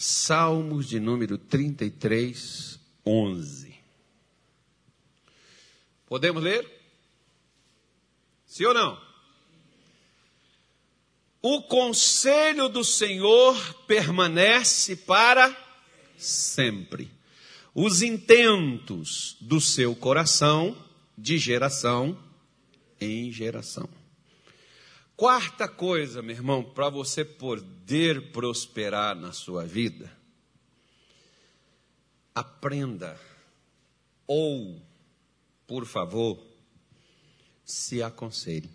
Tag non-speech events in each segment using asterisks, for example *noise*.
Salmos de número 33, 11. Podemos ler? Sim ou não? O conselho do Senhor permanece para sempre. Os intentos do seu coração de geração em geração. Quarta coisa, meu irmão, para você poder prosperar na sua vida, aprenda ou, por favor, se aconselhe.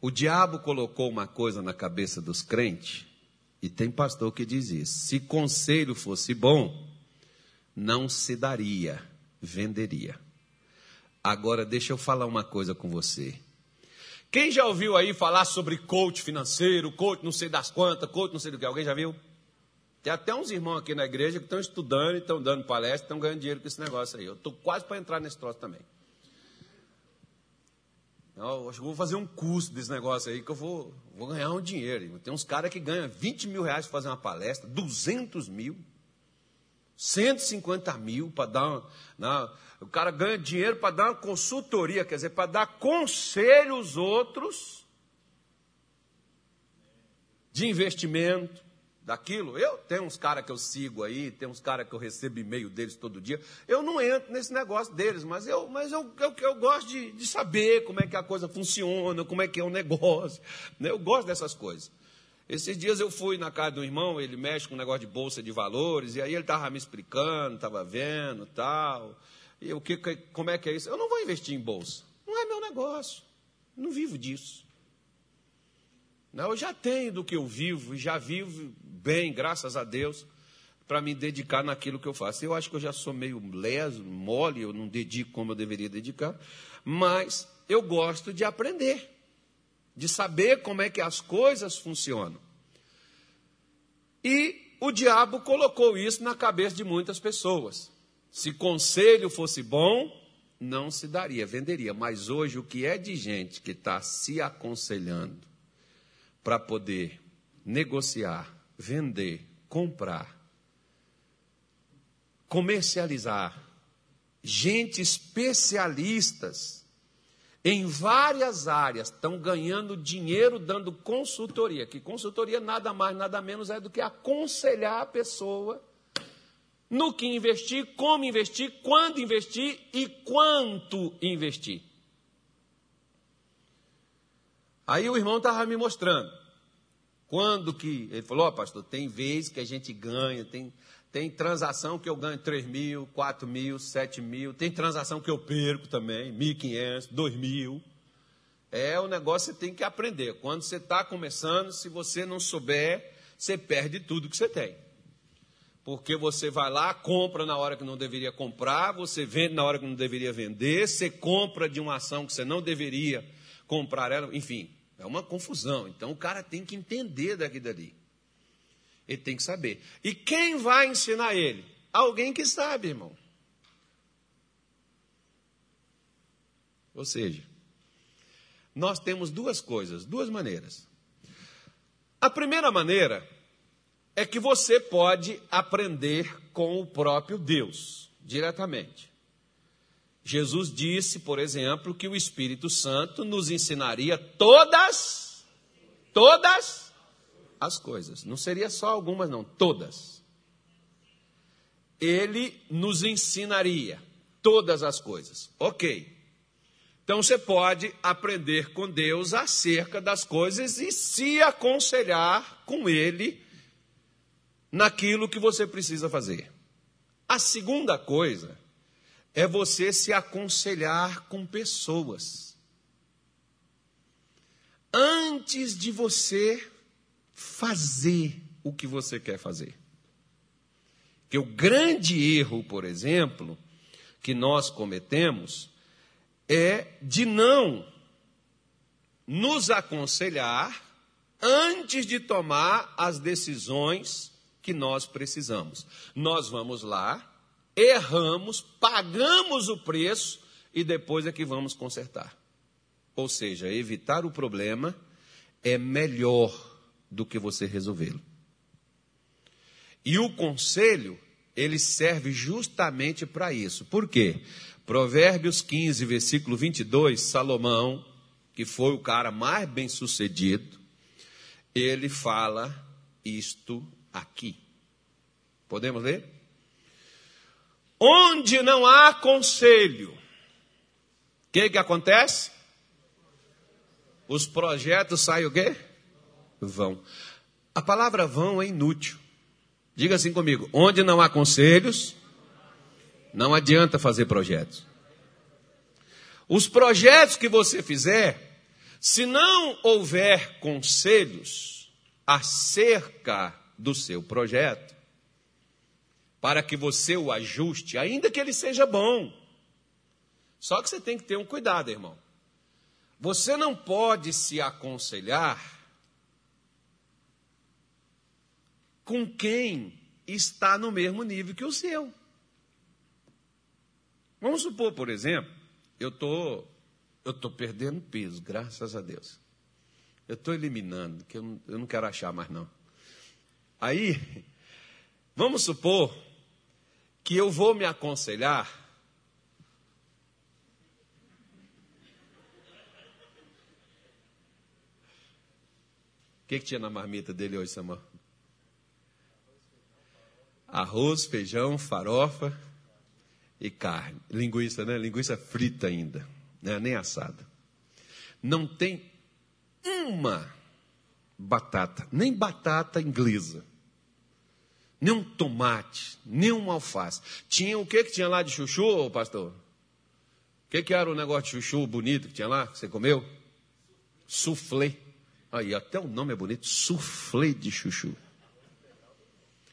O diabo colocou uma coisa na cabeça dos crentes, e tem pastor que diz isso: se conselho fosse bom, não se daria, venderia. Agora, deixa eu falar uma coisa com você. Quem já ouviu aí falar sobre coach financeiro, coach não sei das quantas, coach não sei do que? Alguém já viu? Tem até uns irmãos aqui na igreja que estão estudando, estão dando palestra, estão ganhando dinheiro com esse negócio aí. Eu estou quase para entrar nesse troço também. Eu acho que vou fazer um curso desse negócio aí, que eu vou, vou ganhar um dinheiro. Tem uns caras que ganham 20 mil reais para fazer uma palestra, 200 mil, 150 mil para dar uma. O cara ganha dinheiro para dar uma consultoria, quer dizer, para dar conselho aos outros de investimento, daquilo. Eu tenho uns caras que eu sigo aí, tem uns caras que eu recebo e-mail deles todo dia. Eu não entro nesse negócio deles, mas eu, mas eu, eu, eu gosto de, de saber como é que a coisa funciona, como é que é o negócio. Né? Eu gosto dessas coisas. Esses dias eu fui na casa do irmão, ele mexe com um negócio de bolsa de valores, e aí ele estava me explicando, estava vendo tal. E o que, como é que é isso? Eu não vou investir em bolsa. Não é meu negócio. Não vivo disso. Não, eu já tenho do que eu vivo, e já vivo bem, graças a Deus, para me dedicar naquilo que eu faço. Eu acho que eu já sou meio leso, mole, eu não dedico como eu deveria dedicar, mas eu gosto de aprender, de saber como é que as coisas funcionam. E o diabo colocou isso na cabeça de muitas pessoas. Se conselho fosse bom, não se daria, venderia. Mas hoje o que é de gente que está se aconselhando para poder negociar, vender, comprar, comercializar, gente especialistas em várias áreas estão ganhando dinheiro dando consultoria, que consultoria nada mais, nada menos é do que aconselhar a pessoa no que investir, como investir, quando investir e quanto investir. Aí o irmão estava me mostrando. Quando que. Ele falou, ó, oh, pastor, tem vez que a gente ganha, tem, tem transação que eu ganho 3 mil, 4 mil, 7 mil, tem transação que eu perco também, 1.500, 2 mil. É o negócio que você tem que aprender. Quando você está começando, se você não souber, você perde tudo que você tem. Porque você vai lá, compra na hora que não deveria comprar, você vende na hora que não deveria vender, você compra de uma ação que você não deveria comprar ela, enfim, é uma confusão. Então o cara tem que entender daqui dali. Ele tem que saber. E quem vai ensinar ele? Alguém que sabe, irmão. Ou seja, nós temos duas coisas, duas maneiras. A primeira maneira é que você pode aprender com o próprio Deus, diretamente. Jesus disse, por exemplo, que o Espírito Santo nos ensinaria todas, todas as coisas. Não seria só algumas, não, todas. Ele nos ensinaria todas as coisas. Ok. Então você pode aprender com Deus acerca das coisas e se aconselhar com Ele naquilo que você precisa fazer. A segunda coisa é você se aconselhar com pessoas. Antes de você fazer o que você quer fazer. Que o grande erro, por exemplo, que nós cometemos é de não nos aconselhar antes de tomar as decisões que nós precisamos. Nós vamos lá, erramos, pagamos o preço e depois é que vamos consertar. Ou seja, evitar o problema é melhor do que você resolvê-lo. E o conselho, ele serve justamente para isso. Por quê? Provérbios 15, versículo 22, Salomão, que foi o cara mais bem sucedido, ele fala isto aqui. Podemos ler? Onde não há conselho, o que, que acontece? Os projetos saem o quê? Vão. A palavra vão é inútil. Diga assim comigo: onde não há conselhos, não adianta fazer projetos. Os projetos que você fizer, se não houver conselhos acerca do seu projeto, para que você o ajuste, ainda que ele seja bom. Só que você tem que ter um cuidado, irmão. Você não pode se aconselhar com quem está no mesmo nível que o seu. Vamos supor, por exemplo, eu tô, eu tô perdendo peso, graças a Deus. Eu estou eliminando, que eu não, eu não quero achar mais não. Aí, vamos supor que eu vou me aconselhar O que, que tinha na marmita dele hoje, Samuel? Arroz, feijão, farofa e carne. Linguiça, né? Linguiça frita ainda, né? nem assada. Não tem uma batata, nem batata inglesa nem um tomate, nem alface. Tinha o que que tinha lá de chuchu, pastor? O que que era o negócio de chuchu bonito que tinha lá, que você comeu? Soufflé. Aí, até o nome é bonito, soufflé de chuchu.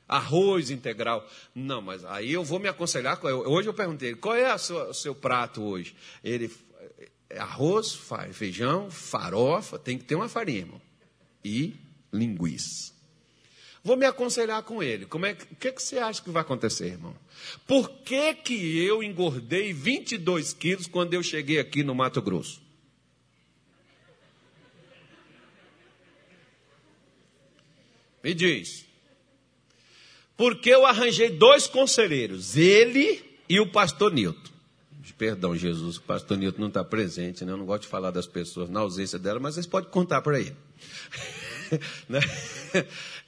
Arroz integral. Não, mas aí eu vou me aconselhar. Hoje eu perguntei, qual é o seu prato hoje? Ele, é arroz, feijão, farofa, tem que ter uma farinha, irmão. E linguiça. Vou me aconselhar com ele. Como é, o que, que você acha que vai acontecer, irmão? Por que, que eu engordei 22 quilos quando eu cheguei aqui no Mato Grosso? Me diz. Porque eu arranjei dois conselheiros, ele e o pastor Nilton. Perdão, Jesus, o pastor Nilton não está presente, né? Eu não gosto de falar das pessoas na ausência dela, mas vocês podem contar para ele. *laughs* né?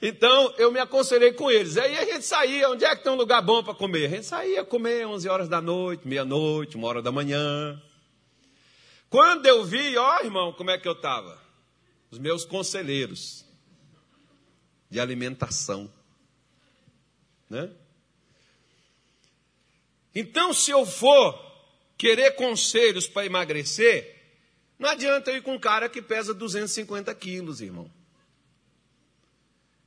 Então, eu me aconselhei com eles. Aí a gente saía, onde é que tem um lugar bom para comer? A gente saía comer 11 horas da noite, meia-noite, uma hora da manhã. Quando eu vi, ó irmão, como é que eu estava? Os meus conselheiros de alimentação. Né? Então, se eu for querer conselhos para emagrecer, não adianta eu ir com um cara que pesa 250 quilos, irmão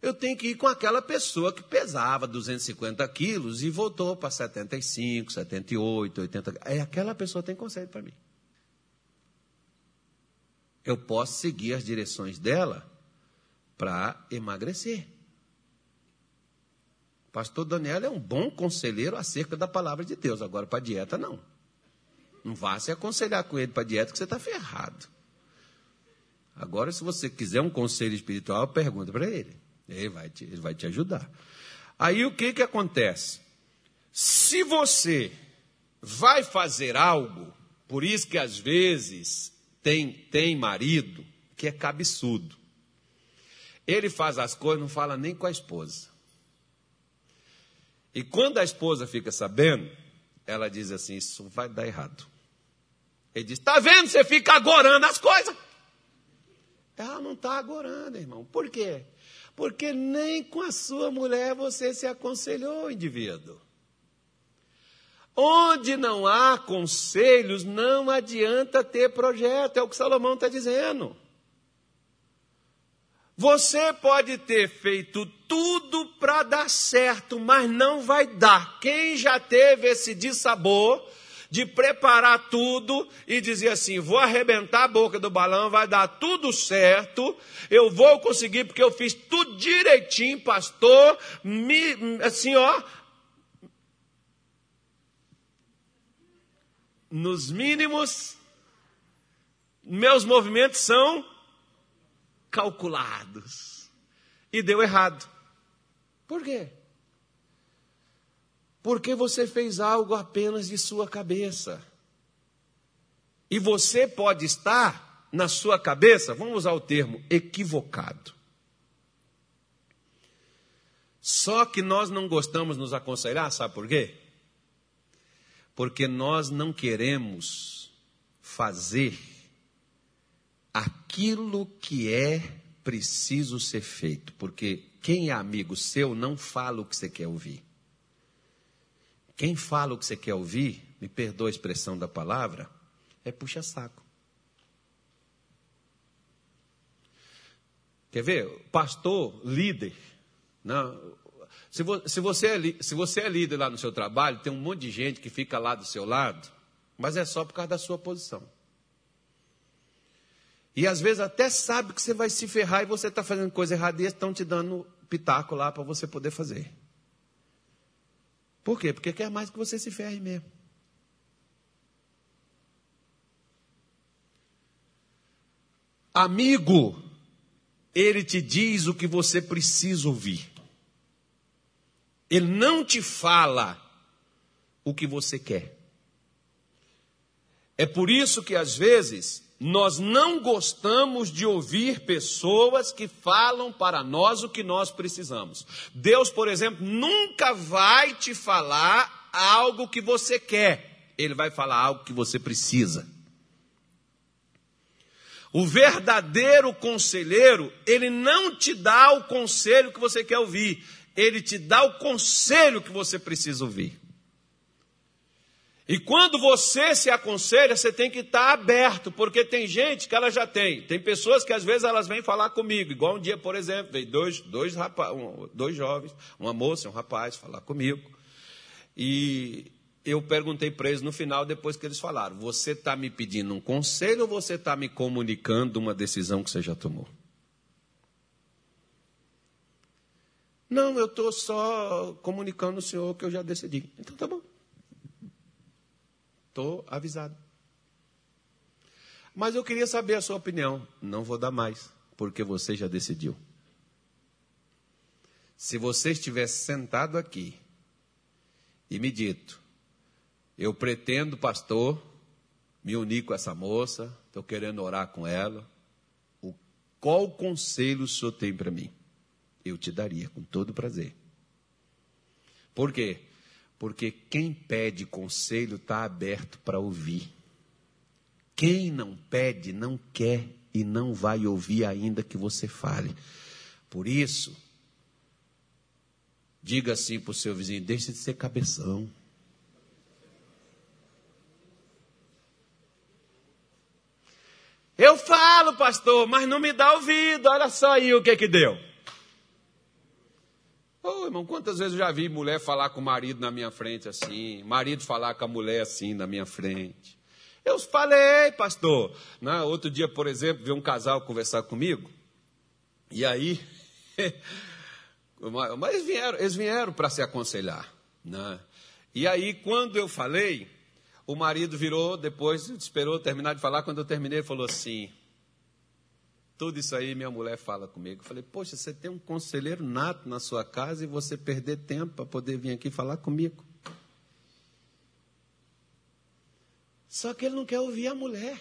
eu tenho que ir com aquela pessoa que pesava 250 quilos e voltou para 75, 78, 80. É aquela pessoa tem conselho para mim. Eu posso seguir as direções dela para emagrecer. Pastor Daniel é um bom conselheiro acerca da palavra de Deus. Agora, para dieta, não. Não vá se aconselhar com ele para dieta que você está ferrado. Agora, se você quiser um conselho espiritual, pergunta para ele. Ele vai te, ele vai te ajudar. Aí o que, que acontece? Se você vai fazer algo, por isso que às vezes tem, tem marido que é cabeçudo. Ele faz as coisas, não fala nem com a esposa. E quando a esposa fica sabendo, ela diz assim: Isso vai dar errado. Ele diz: Está vendo? Você fica agorando as coisas. Ela não está agorando, irmão. Por quê? Porque nem com a sua mulher você se aconselhou, indivíduo. Onde não há conselhos, não adianta ter projeto, é o que Salomão está dizendo. Você pode ter feito tudo para dar certo, mas não vai dar. Quem já teve esse dissabor de preparar tudo e dizer assim: vou arrebentar a boca do balão, vai dar tudo certo, eu vou conseguir porque eu fiz tudo direitinho, pastor, me, assim, ó. Nos mínimos, meus movimentos são calculados. E deu errado. Por quê? Porque você fez algo apenas de sua cabeça. E você pode estar na sua cabeça, vamos usar o termo, equivocado. Só que nós não gostamos nos aconselhar, sabe por quê? Porque nós não queremos fazer aquilo que é preciso ser feito. Porque quem é amigo seu não fala o que você quer ouvir. Quem fala o que você quer ouvir, me perdoa a expressão da palavra, é puxa-saco. Quer ver? Pastor, líder. Não, se, se, você é, se você é líder lá no seu trabalho, tem um monte de gente que fica lá do seu lado, mas é só por causa da sua posição. E às vezes até sabe que você vai se ferrar e você está fazendo coisa errada e eles estão te dando pitaco lá para você poder fazer. Por quê? Porque quer mais que você se ferre mesmo. Amigo, ele te diz o que você precisa ouvir. Ele não te fala o que você quer. É por isso que às vezes nós não gostamos de ouvir pessoas que falam para nós o que nós precisamos. Deus, por exemplo, nunca vai te falar algo que você quer, ele vai falar algo que você precisa. O verdadeiro conselheiro, ele não te dá o conselho que você quer ouvir, ele te dá o conselho que você precisa ouvir. E quando você se aconselha, você tem que estar aberto, porque tem gente que ela já tem. Tem pessoas que às vezes elas vêm falar comigo, igual um dia, por exemplo, veio dois, dois, rapaz, um, dois jovens, uma moça e um rapaz falar comigo. E eu perguntei para eles no final, depois que eles falaram: Você está me pedindo um conselho ou você está me comunicando uma decisão que você já tomou? Não, eu estou só comunicando ao senhor que eu já decidi. Então tá bom. Estou avisado. Mas eu queria saber a sua opinião. Não vou dar mais, porque você já decidiu. Se você estivesse sentado aqui e me dito, eu pretendo, pastor, me unir com essa moça, estou querendo orar com ela, qual conselho o senhor tem para mim? Eu te daria com todo prazer. Por quê? Porque quem pede conselho está aberto para ouvir. Quem não pede, não quer e não vai ouvir ainda que você fale. Por isso, diga assim para o seu vizinho: deixe de ser cabeção. Eu falo, pastor, mas não me dá ouvido. Olha só aí o que que deu. Ô, oh, irmão, quantas vezes eu já vi mulher falar com o marido na minha frente assim, marido falar com a mulher assim na minha frente. Eu falei, pastor. Né? Outro dia, por exemplo, vi um casal conversar comigo, e aí. *laughs* mas vieram, eles vieram para se aconselhar. Né? E aí, quando eu falei, o marido virou, depois esperou terminar de falar. Quando eu terminei, ele falou assim: tudo isso aí minha mulher fala comigo. Eu falei, poxa, você tem um conselheiro nato na sua casa e você perder tempo para poder vir aqui falar comigo. Só que ele não quer ouvir a mulher.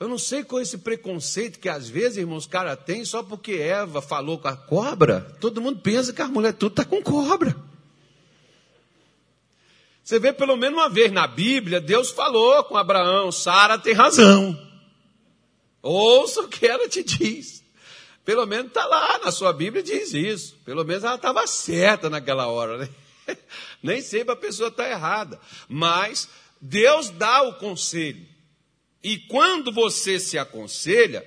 Eu não sei qual é esse preconceito que às vezes, irmãos, cara tem só porque Eva falou com a cobra. Todo mundo pensa que a mulher tudo está com cobra. Você vê pelo menos uma vez na Bíblia, Deus falou com Abraão, Sara tem razão. Ouça o que ela te diz. Pelo menos está lá na sua Bíblia diz isso. Pelo menos ela estava certa naquela hora. Né? *laughs* Nem sempre a pessoa está errada. Mas Deus dá o conselho. E quando você se aconselha,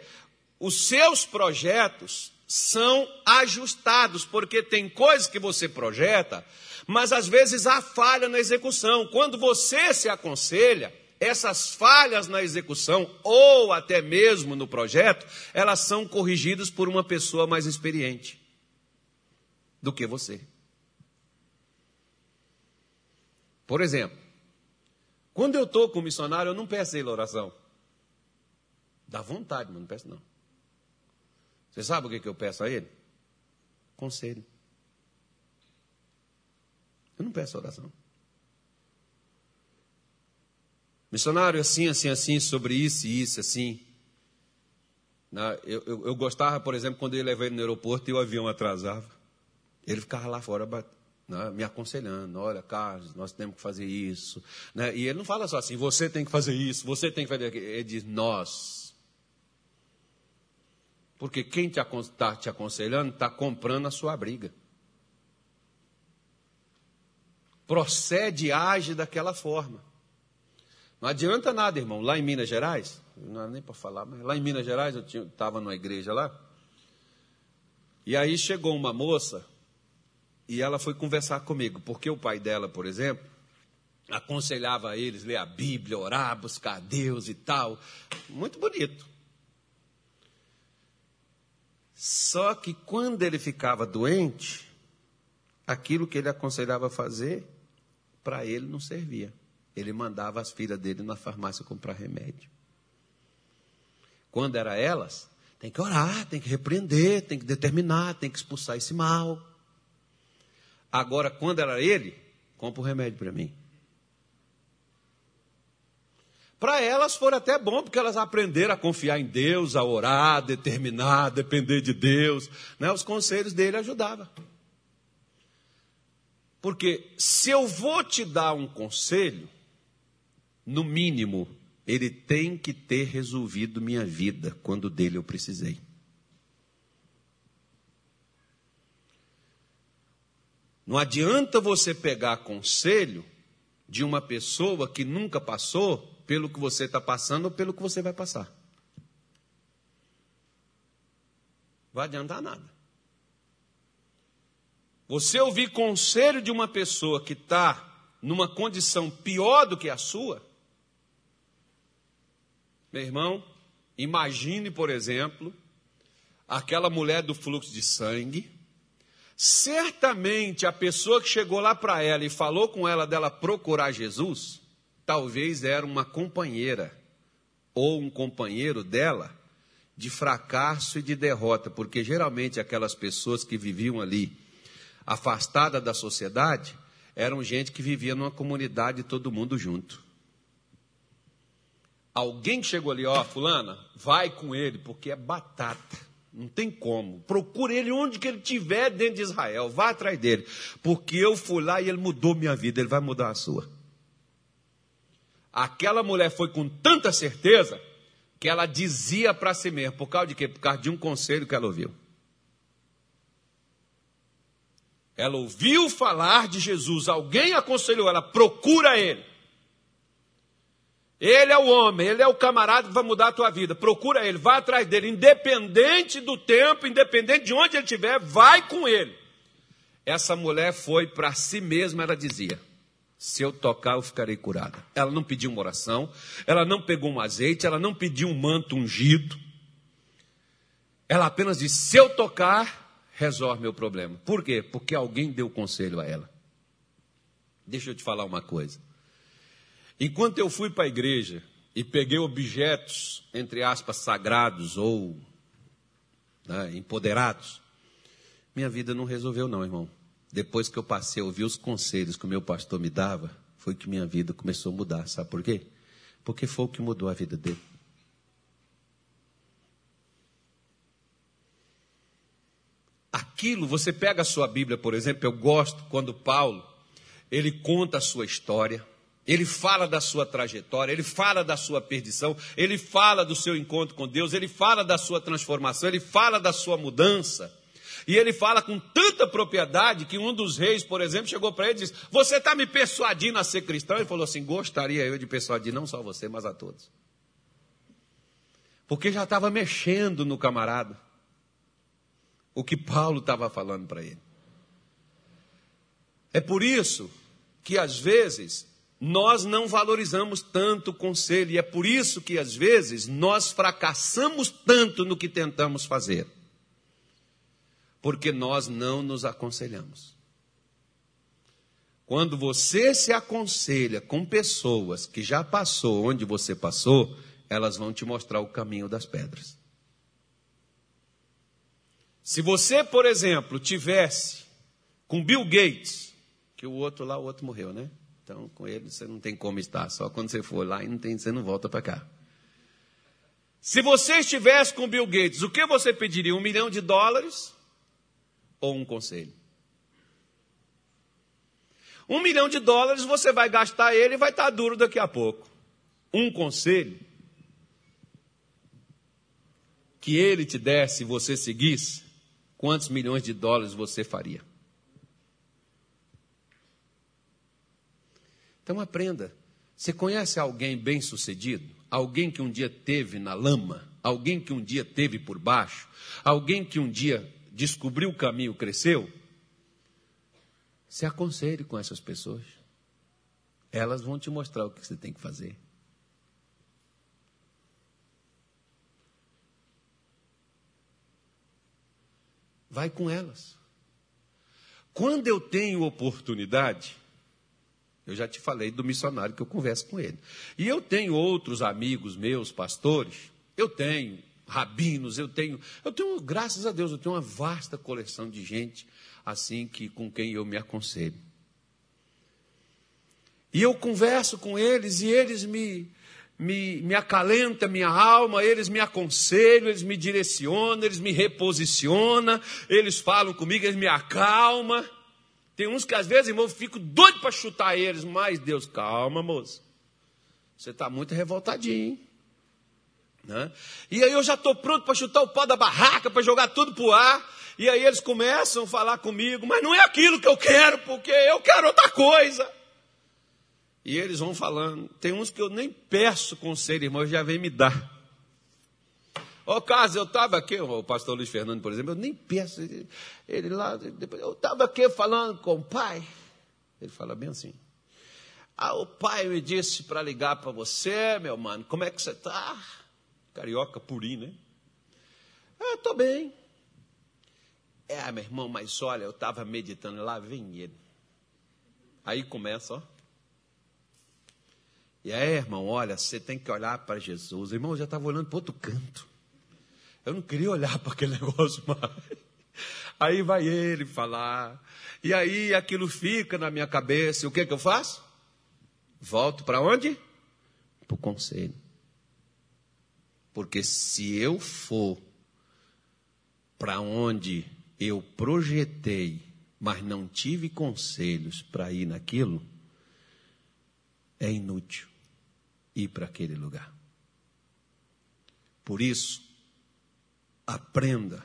os seus projetos são ajustados, porque tem coisas que você projeta, mas às vezes há falha na execução. Quando você se aconselha, essas falhas na execução ou até mesmo no projeto, elas são corrigidas por uma pessoa mais experiente do que você. Por exemplo, quando eu estou com o missionário, eu não peço ele oração. Dá vontade, mas não peço não. Você sabe o que, que eu peço a ele? Conselho. Eu não peço oração. Missionário, assim, assim, assim, sobre isso e isso, assim. Eu, eu, eu, gostava, por exemplo, quando ele levei ele no aeroporto e o avião atrasava. Ele ficava lá fora né, me aconselhando: olha, Carlos, nós temos que fazer isso. Né? E ele não fala só assim: você tem que fazer isso, você tem que fazer aquilo. Ele diz: nós. Porque quem está te aconselhando está comprando a sua briga. Procede e age daquela forma. Não adianta nada, irmão. Lá em Minas Gerais, não era nem para falar, mas lá em Minas Gerais, eu estava numa igreja lá. E aí chegou uma moça e ela foi conversar comigo, porque o pai dela, por exemplo, aconselhava a eles ler a Bíblia, orar, buscar Deus e tal. Muito bonito. Só que quando ele ficava doente, aquilo que ele aconselhava fazer, para ele não servia. Ele mandava as filhas dele na farmácia comprar remédio. Quando era elas, tem que orar, tem que repreender, tem que determinar, tem que expulsar esse mal. Agora, quando era ele, compra o um remédio para mim. Para elas foi até bom, porque elas aprenderam a confiar em Deus, a orar, a determinar, a depender de Deus. Né? Os conselhos dele ajudavam. Porque se eu vou te dar um conselho, no mínimo, ele tem que ter resolvido minha vida quando dele eu precisei. Não adianta você pegar conselho de uma pessoa que nunca passou pelo que você está passando ou pelo que você vai passar. Vai adiantar nada. Você ouvir conselho de uma pessoa que está numa condição pior do que a sua, meu irmão, imagine, por exemplo, aquela mulher do fluxo de sangue Certamente a pessoa que chegou lá para ela e falou com ela dela procurar Jesus, talvez era uma companheira ou um companheiro dela de fracasso e de derrota, porque geralmente aquelas pessoas que viviam ali afastadas da sociedade eram gente que vivia numa comunidade todo mundo junto. Alguém chegou ali, ó, fulana, vai com ele, porque é batata. Não tem como. Procure ele onde que ele estiver dentro de Israel. Vá atrás dele. Porque eu fui lá e ele mudou minha vida. Ele vai mudar a sua. Aquela mulher foi com tanta certeza que ela dizia para si mesma. Por causa de quê? Por causa de um conselho que ela ouviu. Ela ouviu falar de Jesus. Alguém aconselhou ela. Procura ele. Ele é o homem, ele é o camarada que vai mudar a tua vida. Procura ele, vai atrás dele, independente do tempo, independente de onde ele estiver, vai com ele. Essa mulher foi para si mesma, ela dizia: Se eu tocar, eu ficarei curada. Ela não pediu uma oração, ela não pegou um azeite, ela não pediu um manto ungido. Ela apenas disse: Se eu tocar, resolve meu problema. Por quê? Porque alguém deu conselho a ela. Deixa eu te falar uma coisa. Enquanto eu fui para a igreja e peguei objetos, entre aspas, sagrados ou né, empoderados, minha vida não resolveu, não, irmão. Depois que eu passei a ouvir os conselhos que o meu pastor me dava, foi que minha vida começou a mudar. Sabe por quê? Porque foi o que mudou a vida dele. Aquilo, você pega a sua Bíblia, por exemplo, eu gosto quando Paulo, ele conta a sua história. Ele fala da sua trajetória, ele fala da sua perdição, ele fala do seu encontro com Deus, ele fala da sua transformação, ele fala da sua mudança. E ele fala com tanta propriedade que um dos reis, por exemplo, chegou para ele e disse: Você está me persuadindo a ser cristão? Ele falou assim: Gostaria eu de persuadir não só você, mas a todos. Porque já estava mexendo no camarada. O que Paulo estava falando para ele. É por isso que às vezes nós não valorizamos tanto o conselho e é por isso que às vezes nós fracassamos tanto no que tentamos fazer. Porque nós não nos aconselhamos. Quando você se aconselha com pessoas que já passou onde você passou, elas vão te mostrar o caminho das pedras. Se você, por exemplo, tivesse com Bill Gates, Que o outro lá, o outro morreu, né? Então, com ele você não tem como estar. Só quando você for lá e não tem, você não volta para cá. Se você estivesse com Bill Gates, o que você pediria? Um milhão de dólares ou um conselho? Um milhão de dólares você vai gastar ele e vai estar duro daqui a pouco. Um conselho que ele te desse e você seguisse, quantos milhões de dólares você faria? Então aprenda. Você conhece alguém bem sucedido? Alguém que um dia teve na lama? Alguém que um dia teve por baixo? Alguém que um dia descobriu o caminho, cresceu? Se aconselhe com essas pessoas. Elas vão te mostrar o que você tem que fazer. Vai com elas. Quando eu tenho oportunidade, eu já te falei do missionário que eu converso com ele. E eu tenho outros amigos meus, pastores, eu tenho rabinos, eu tenho, eu tenho, graças a Deus, eu tenho uma vasta coleção de gente assim que com quem eu me aconselho. E eu converso com eles e eles me me, me acalenta minha alma, eles me aconselham, eles me direcionam, eles me reposicionam, eles falam comigo, eles me acalmam. Tem uns que às vezes, irmão, eu fico doido para chutar eles, mas Deus, calma, moço. Você está muito revoltadinho. Né? E aí eu já estou pronto para chutar o pau da barraca, para jogar tudo para o ar. E aí eles começam a falar comigo, mas não é aquilo que eu quero, porque eu quero outra coisa. E eles vão falando. Tem uns que eu nem peço conselho, irmão, já vem me dar. Ô, caso, eu estava aqui, o pastor Luiz Fernando, por exemplo, eu nem. Ele, ele lá, depois, eu estava aqui falando com o pai. Ele fala bem assim. Ah, o pai me disse para ligar para você, meu mano, como é que você está? Carioca purinho, né? Ah, estou bem. É, meu irmão, mas olha, eu estava meditando, lá vem ele. Aí começa, ó. E aí, irmão, olha, você tem que olhar para Jesus. Irmão, eu já estava olhando para outro canto. Eu não queria olhar *laughs* para aquele negócio mais. Aí vai ele falar. E aí aquilo fica na minha cabeça. E o que, que eu faço? Volto para onde? Para o conselho. Porque se eu for para onde eu projetei, mas não tive conselhos para ir naquilo, é inútil ir para aquele lugar. Por isso, aprenda.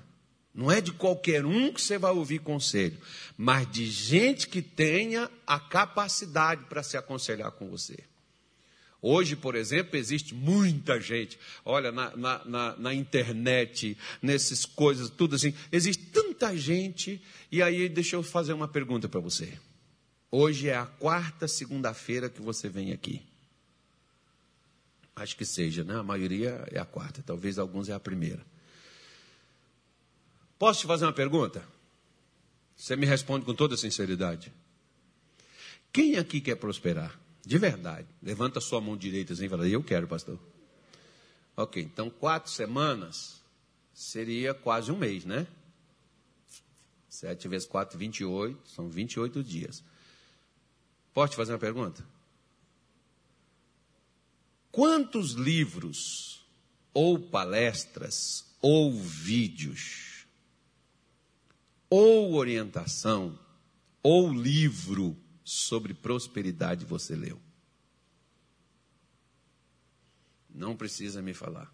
Não é de qualquer um que você vai ouvir conselho, mas de gente que tenha a capacidade para se aconselhar com você. Hoje, por exemplo, existe muita gente, olha, na, na, na, na, internet, nessas coisas, tudo assim, existe tanta gente, e aí deixa eu fazer uma pergunta para você. Hoje é a quarta segunda-feira que você vem aqui. Acho que seja, né? A maioria é a quarta, talvez alguns é a primeira. Posso te fazer uma pergunta? Você me responde com toda sinceridade. Quem aqui quer prosperar? De verdade. Levanta a sua mão direita assim e fala, eu quero, pastor. Ok, então quatro semanas seria quase um mês, né? Sete vezes quatro, vinte e oito, são vinte e oito dias. Posso te fazer uma pergunta? Quantos livros, ou palestras, ou vídeos, ou orientação, ou livro sobre prosperidade você leu? Não precisa me falar.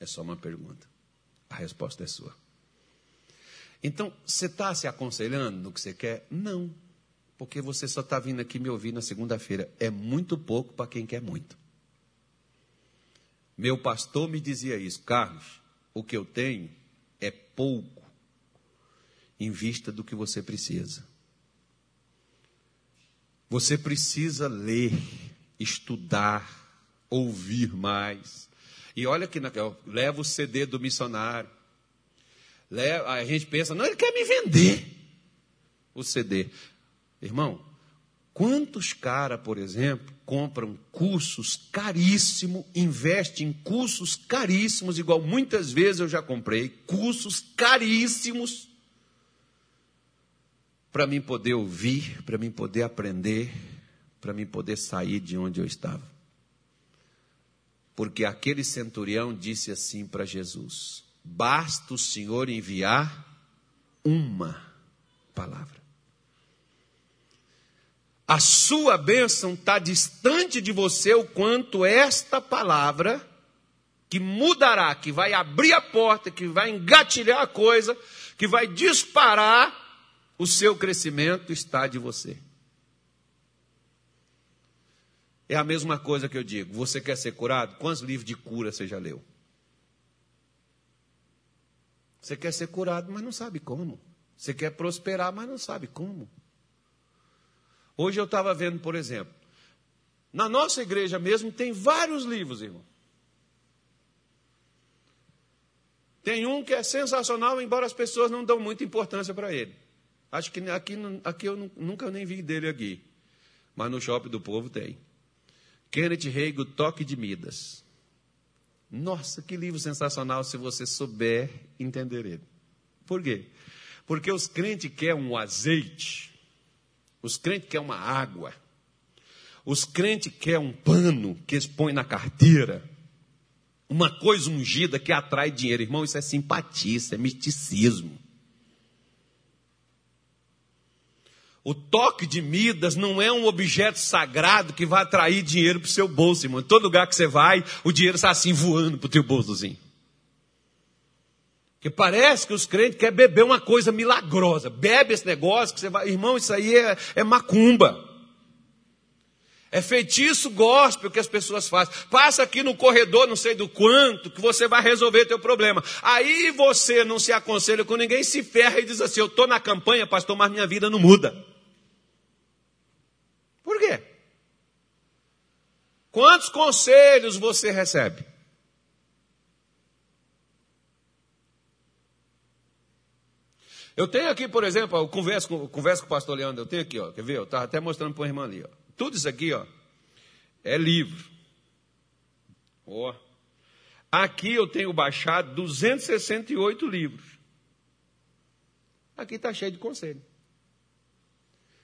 É só uma pergunta. A resposta é sua. Então, você está se aconselhando no que você quer? Não. Porque você só está vindo aqui me ouvir na segunda-feira. É muito pouco para quem quer muito. Meu pastor me dizia isso, Carlos, o que eu tenho pouco em vista do que você precisa. Você precisa ler, estudar, ouvir mais. E olha que leva o CD do missionário. Leva, a gente pensa, não, ele quer me vender o CD. Irmão, quantos caras, por exemplo, compram cursos caríssimos, investem em cursos caríssimos, igual muitas vezes eu já comprei, cursos caríssimos, para mim poder ouvir, para mim poder aprender, para mim poder sair de onde eu estava. Porque aquele centurião disse assim para Jesus: Basta o Senhor enviar uma palavra. A sua bênção está distante de você o quanto esta palavra, que mudará, que vai abrir a porta, que vai engatilhar a coisa, que vai disparar o seu crescimento, está de você. É a mesma coisa que eu digo. Você quer ser curado? Quantos livros de cura você já leu? Você quer ser curado, mas não sabe como. Você quer prosperar, mas não sabe como. Hoje eu estava vendo, por exemplo, na nossa igreja mesmo tem vários livros, irmão. Tem um que é sensacional, embora as pessoas não dão muita importância para ele. Acho que aqui, aqui eu nunca nem vi dele aqui. Mas no shopping do povo tem. Kenneth Reagan, Toque de Midas. Nossa, que livro sensacional se você souber entender ele. Por quê? Porque os crentes querem um azeite, os crentes querem uma água, os crentes querem um pano que eles põem na carteira, uma coisa ungida que atrai dinheiro. Irmão, isso é simpatia, isso é misticismo. O toque de Midas não é um objeto sagrado que vai atrair dinheiro para o seu bolso, irmão. Em todo lugar que você vai, o dinheiro está assim voando para o teu bolsozinho. Porque parece que os crentes querem beber uma coisa milagrosa. Bebe esse negócio que você vai. Irmão, isso aí é, é macumba. É feitiço gospel que as pessoas fazem. Passa aqui no corredor, não sei do quanto, que você vai resolver teu problema. Aí você não se aconselha com ninguém, se ferra e diz assim: Eu estou na campanha, pastor, mas minha vida não muda. Por quê? Quantos conselhos você recebe? Eu tenho aqui, por exemplo, eu converso com, converso com o pastor Leandro, eu tenho aqui, ó, quer ver? Eu estava até mostrando para a irmã ali. Ó. Tudo isso aqui ó, é livro. Ó. Aqui eu tenho baixado 268 livros. Aqui está cheio de conselho.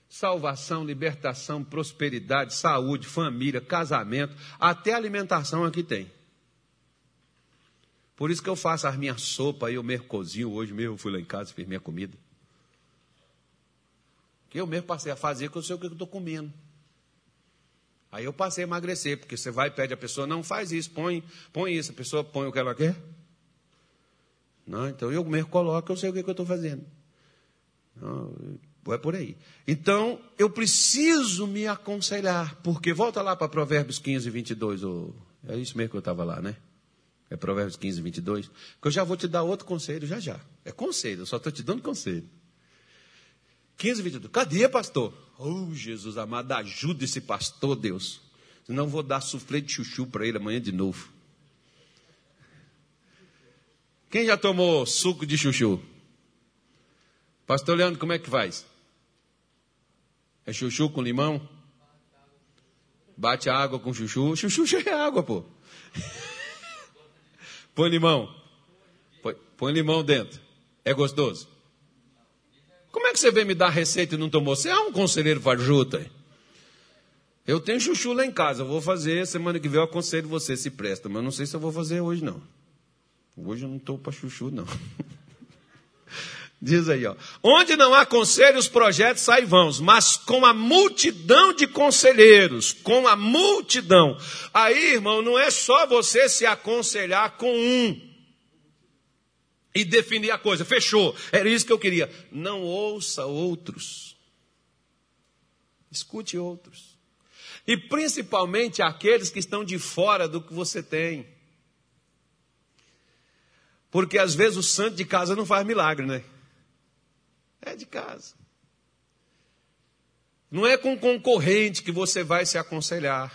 Salvação, libertação, prosperidade, saúde, família, casamento, até alimentação aqui tem. Por isso que eu faço as minhas sopas aí, eu mesmo cozinho. Hoje mesmo eu fui lá em casa e fiz minha comida. Que eu mesmo passei a fazer, que eu sei o que eu estou comendo. Aí eu passei a emagrecer, porque você vai e pede a pessoa, não faz isso, põe, põe isso. A pessoa põe o que ela quer. Não, então eu mesmo coloco, eu sei o que, eu estou fazendo. Não, é por aí. Então, eu preciso me aconselhar, porque volta lá para Provérbios 15, 22. Ou, é isso mesmo que eu estava lá, né? É Provérbios 15, 22. Que eu já vou te dar outro conselho já já. É conselho, eu só estou te dando conselho. 15, 22. Cadê, pastor? Oh, Jesus amado, ajuda esse pastor, Deus. Senão vou dar suflê de chuchu para ele amanhã de novo. Quem já tomou suco de chuchu? Pastor Leandro, como é que faz? É chuchu com limão? Bate água com chuchu? Chuchu *laughs* é água, pô. Põe limão. Põe, põe limão dentro. É gostoso? Como é que você vem me dar receita e não tomou? Você é um conselheiro fajuta. Eu tenho chuchu lá em casa, eu vou fazer, semana que vem eu aconselho você se presta, mas não sei se eu vou fazer hoje não. Hoje eu não estou para chuchu não. *laughs* Diz aí, ó. Onde não há conselho, os projetos saem vãos, mas com a multidão de conselheiros, com a multidão. Aí, irmão, não é só você se aconselhar com um e definir a coisa. Fechou. Era isso que eu queria. Não ouça outros. Escute outros. E principalmente aqueles que estão de fora do que você tem. Porque às vezes o santo de casa não faz milagre, né? É de casa. Não é com concorrente que você vai se aconselhar.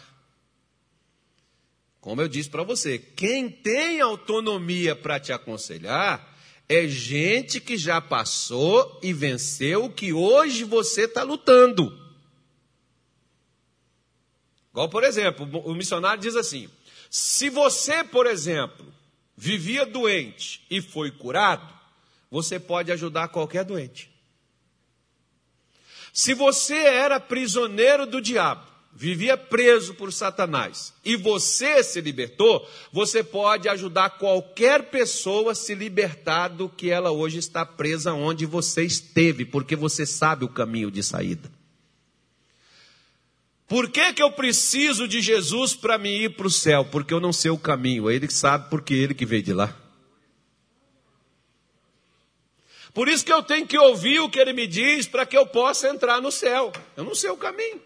Como eu disse para você, quem tem autonomia para te aconselhar é gente que já passou e venceu o que hoje você está lutando. Igual, por exemplo, o missionário diz assim: se você, por exemplo, vivia doente e foi curado, você pode ajudar qualquer doente. Se você era prisioneiro do diabo, vivia preso por Satanás, e você se libertou, você pode ajudar qualquer pessoa a se libertar do que ela hoje está presa onde você esteve, porque você sabe o caminho de saída. Por que, que eu preciso de Jesus para me ir para o céu? Porque eu não sei o caminho. Ele sabe, porque Ele que veio de lá. Por isso que eu tenho que ouvir o que Ele me diz para que eu possa entrar no céu. Eu não sei o caminho.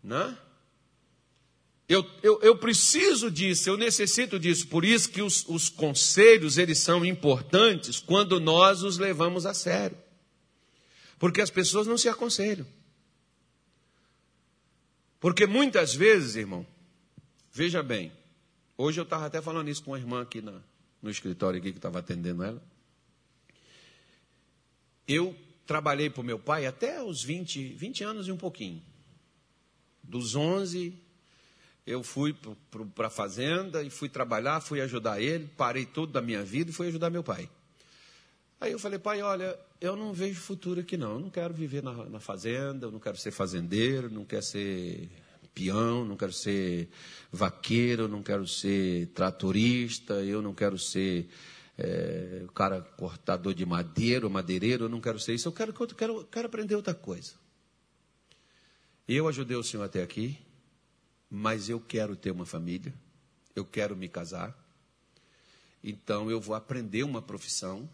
Né? Eu, eu, eu, preciso disso, eu necessito disso. Por isso que os, os conselhos, eles são importantes quando nós os levamos a sério. Porque as pessoas não se aconselham. Porque muitas vezes, irmão, veja bem, hoje eu estava até falando isso com uma irmã aqui na, no escritório aqui que estava atendendo ela. Eu trabalhei para o meu pai até os 20, 20 anos e um pouquinho. Dos 11, eu fui para a fazenda e fui trabalhar, fui ajudar ele, parei tudo da minha vida e fui ajudar meu pai. Aí eu falei, pai, olha, eu não vejo futuro aqui não. Eu não quero viver na, na fazenda, eu não quero ser fazendeiro, não quero ser peão, não quero ser vaqueiro, não quero ser tratorista, eu não quero ser é, cara cortador de madeira, madeireiro, eu não quero ser isso. Eu quero, quero, quero aprender outra coisa. Eu ajudei o senhor até aqui, mas eu quero ter uma família, eu quero me casar. Então eu vou aprender uma profissão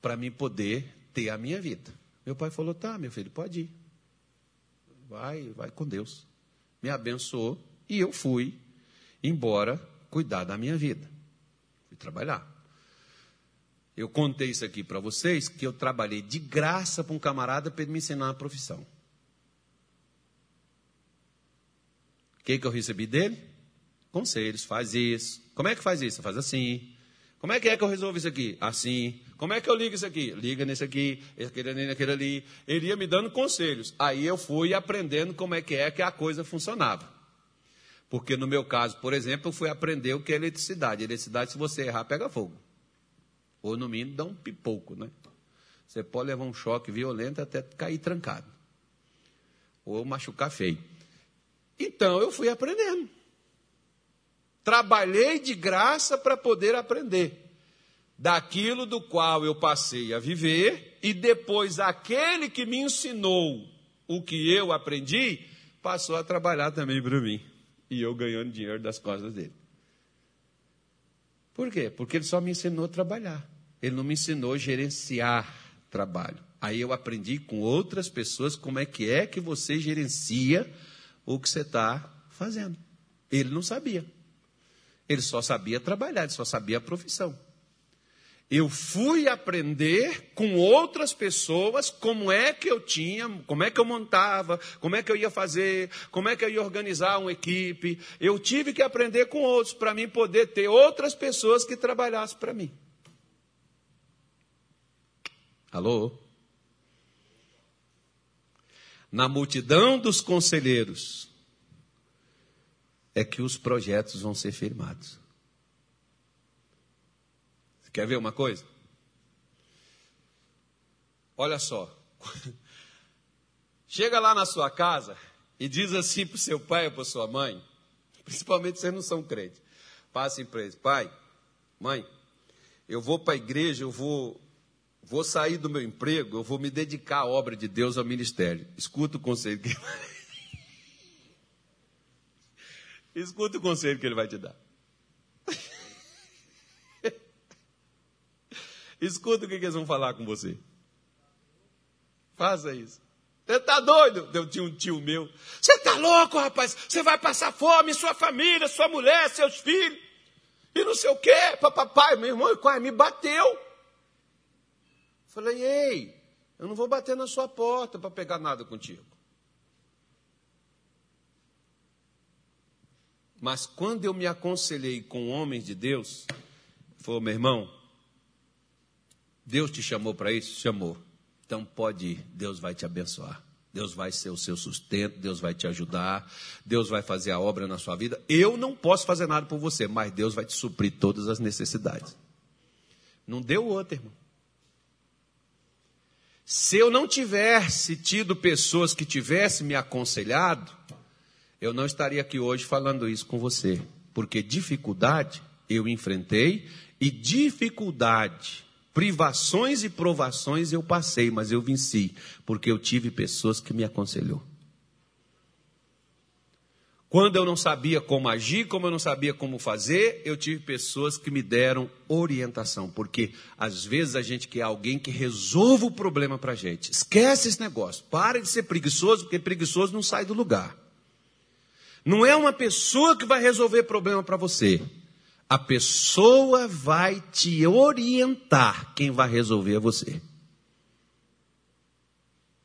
para me poder ter a minha vida. Meu pai falou: tá, meu filho, pode ir. Vai, vai com Deus. Me abençoou e eu fui embora cuidar da minha vida. Fui trabalhar. Eu contei isso aqui para vocês, que eu trabalhei de graça para um camarada para ele me ensinar uma profissão. O que, que eu recebi dele? Conselhos, faz isso. Como é que faz isso? Faz assim. Como é que é que eu resolvo isso aqui? Assim. Como é que eu ligo isso aqui? Liga nesse aqui, aquele ali, naquele ali. Ele ia me dando conselhos. Aí eu fui aprendendo como é que é que a coisa funcionava. Porque no meu caso, por exemplo, eu fui aprender o que é eletricidade. Eletricidade, se você errar, pega fogo. Ou no mínimo dá um pipoco, né? Você pode levar um choque violento até cair trancado. Ou machucar feio. Então eu fui aprendendo. Trabalhei de graça para poder aprender daquilo do qual eu passei a viver, e depois aquele que me ensinou o que eu aprendi, passou a trabalhar também para mim. E eu ganhando dinheiro das costas dele. Por quê? Porque ele só me ensinou a trabalhar. Ele não me ensinou a gerenciar trabalho. Aí eu aprendi com outras pessoas como é que é que você gerencia o que você está fazendo. Ele não sabia. Ele só sabia trabalhar, ele só sabia a profissão. Eu fui aprender com outras pessoas como é que eu tinha, como é que eu montava, como é que eu ia fazer, como é que eu ia organizar uma equipe. Eu tive que aprender com outros para mim poder ter outras pessoas que trabalhassem para mim. Alô? Na multidão dos conselheiros é que os projetos vão ser firmados. Quer ver uma coisa? Olha só. *laughs* Chega lá na sua casa e diz assim para o seu pai ou para sua mãe, principalmente se vocês não são crentes, passa para eles, pai, mãe, eu vou para a igreja, eu vou, vou sair do meu emprego, eu vou me dedicar à obra de Deus, ao ministério. Escuta o conselho que *laughs* Escuta o conselho que ele vai te dar. Escuta o que eles vão falar com você. Faça isso. Você está doido? Eu tinha um tio meu. Você está louco, rapaz? Você vai passar fome, sua família, sua mulher, seus filhos. E não sei o quê. Papai, meu irmão, quase me bateu. Falei, ei, eu não vou bater na sua porta para pegar nada contigo. Mas quando eu me aconselhei com homens de Deus, falou, meu irmão, Deus te chamou para isso? Chamou. Então pode ir, Deus vai te abençoar. Deus vai ser o seu sustento, Deus vai te ajudar, Deus vai fazer a obra na sua vida. Eu não posso fazer nada por você, mas Deus vai te suprir todas as necessidades. Não deu outra, irmão. Se eu não tivesse tido pessoas que tivessem me aconselhado, eu não estaria aqui hoje falando isso com você. Porque dificuldade eu enfrentei e dificuldade, privações e provações eu passei, mas eu venci, porque eu tive pessoas que me aconselhou. Quando eu não sabia como agir, como eu não sabia como fazer, eu tive pessoas que me deram orientação, porque às vezes a gente quer alguém que resolva o problema para a gente. Esquece esse negócio, para de ser preguiçoso, porque preguiçoso não sai do lugar. Não é uma pessoa que vai resolver problema para você. A pessoa vai te orientar, quem vai resolver é você.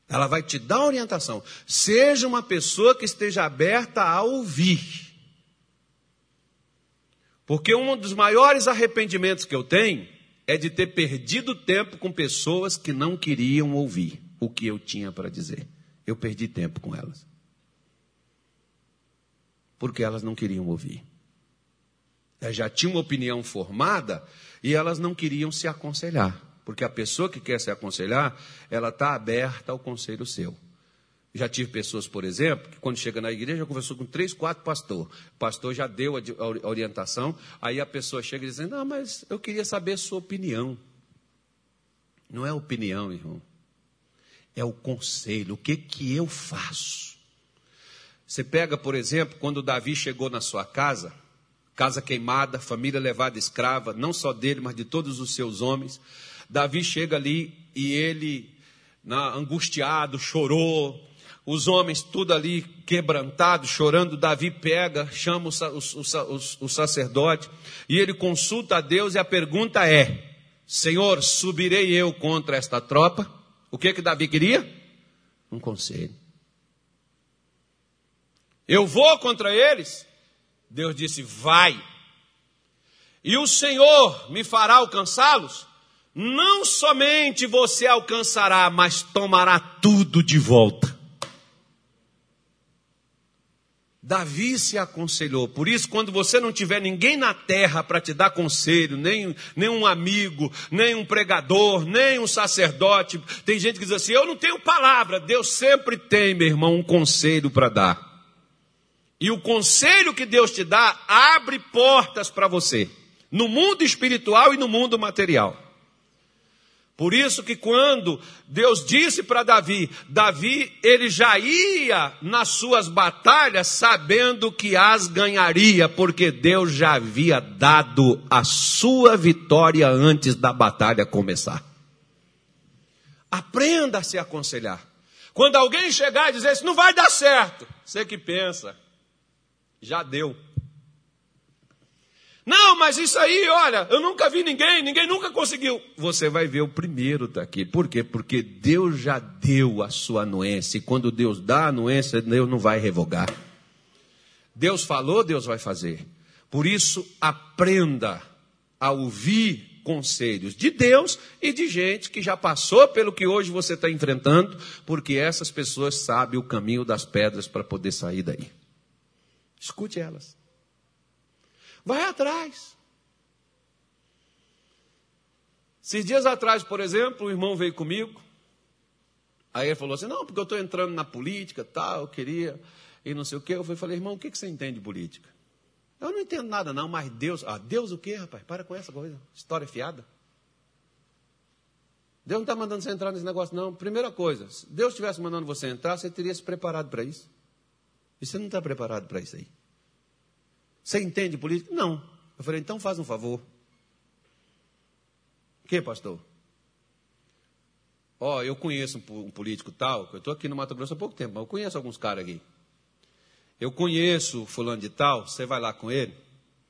Ela vai te dar orientação. Seja uma pessoa que esteja aberta a ouvir. Porque um dos maiores arrependimentos que eu tenho é de ter perdido tempo com pessoas que não queriam ouvir o que eu tinha para dizer. Eu perdi tempo com elas. Porque elas não queriam ouvir. Elas já tinham uma opinião formada e elas não queriam se aconselhar. Porque a pessoa que quer se aconselhar, ela está aberta ao conselho seu. Já tive pessoas, por exemplo, que quando chega na igreja, conversou com três, quatro pastores. O pastor já deu a orientação, aí a pessoa chega dizendo, não, mas eu queria saber a sua opinião. Não é opinião, irmão. É o conselho. O que, que eu faço? Você pega, por exemplo, quando Davi chegou na sua casa, casa queimada, família levada escrava, não só dele, mas de todos os seus homens. Davi chega ali e ele, na, angustiado, chorou. Os homens tudo ali quebrantados, chorando. Davi pega, chama o, o, o, o sacerdote e ele consulta a Deus e a pergunta é: Senhor, subirei eu contra esta tropa? O que que Davi queria? Um conselho. Eu vou contra eles? Deus disse: Vai. E o Senhor me fará alcançá-los? não somente você alcançará, mas tomará tudo de volta. Davi se aconselhou. Por isso, quando você não tiver ninguém na terra para te dar conselho, nem, nem um amigo, nem um pregador, nem um sacerdote, tem gente que diz assim: Eu não tenho palavra. Deus sempre tem, meu irmão, um conselho para dar. E o conselho que Deus te dá abre portas para você, no mundo espiritual e no mundo material. Por isso que quando Deus disse para Davi, Davi ele já ia nas suas batalhas sabendo que as ganharia, porque Deus já havia dado a sua vitória antes da batalha começar. Aprenda a se aconselhar. Quando alguém chegar e dizer isso não vai dar certo, você que pensa, já deu. Não, mas isso aí, olha, eu nunca vi ninguém, ninguém nunca conseguiu. Você vai ver o primeiro daqui. Por quê? Porque Deus já deu a sua anuência. E quando Deus dá a anuência, Deus não vai revogar. Deus falou, Deus vai fazer. Por isso, aprenda a ouvir conselhos de Deus e de gente que já passou pelo que hoje você está enfrentando, porque essas pessoas sabem o caminho das pedras para poder sair daí. Escute elas. Vai atrás. Esses dias atrás, por exemplo, o irmão veio comigo. Aí ele falou assim: Não, porque eu estou entrando na política, tal, eu queria, e não sei o quê. Eu falei: Irmão, o que, que você entende de política? Eu não entendo nada, não, mas Deus. Ah, Deus o quê, rapaz? Para com essa coisa. História fiada. Deus não está mandando você entrar nesse negócio, não. Primeira coisa, se Deus estivesse mandando você entrar, você teria se preparado para isso. E você não está preparado para isso aí. Você entende política? Não. Eu falei, então faz um favor. O que, pastor? Ó, oh, eu conheço um, político tal, eu estou aqui no Mato Grosso há pouco tempo, mas eu conheço alguns caras aqui. Eu conheço fulano de tal, você vai lá com ele,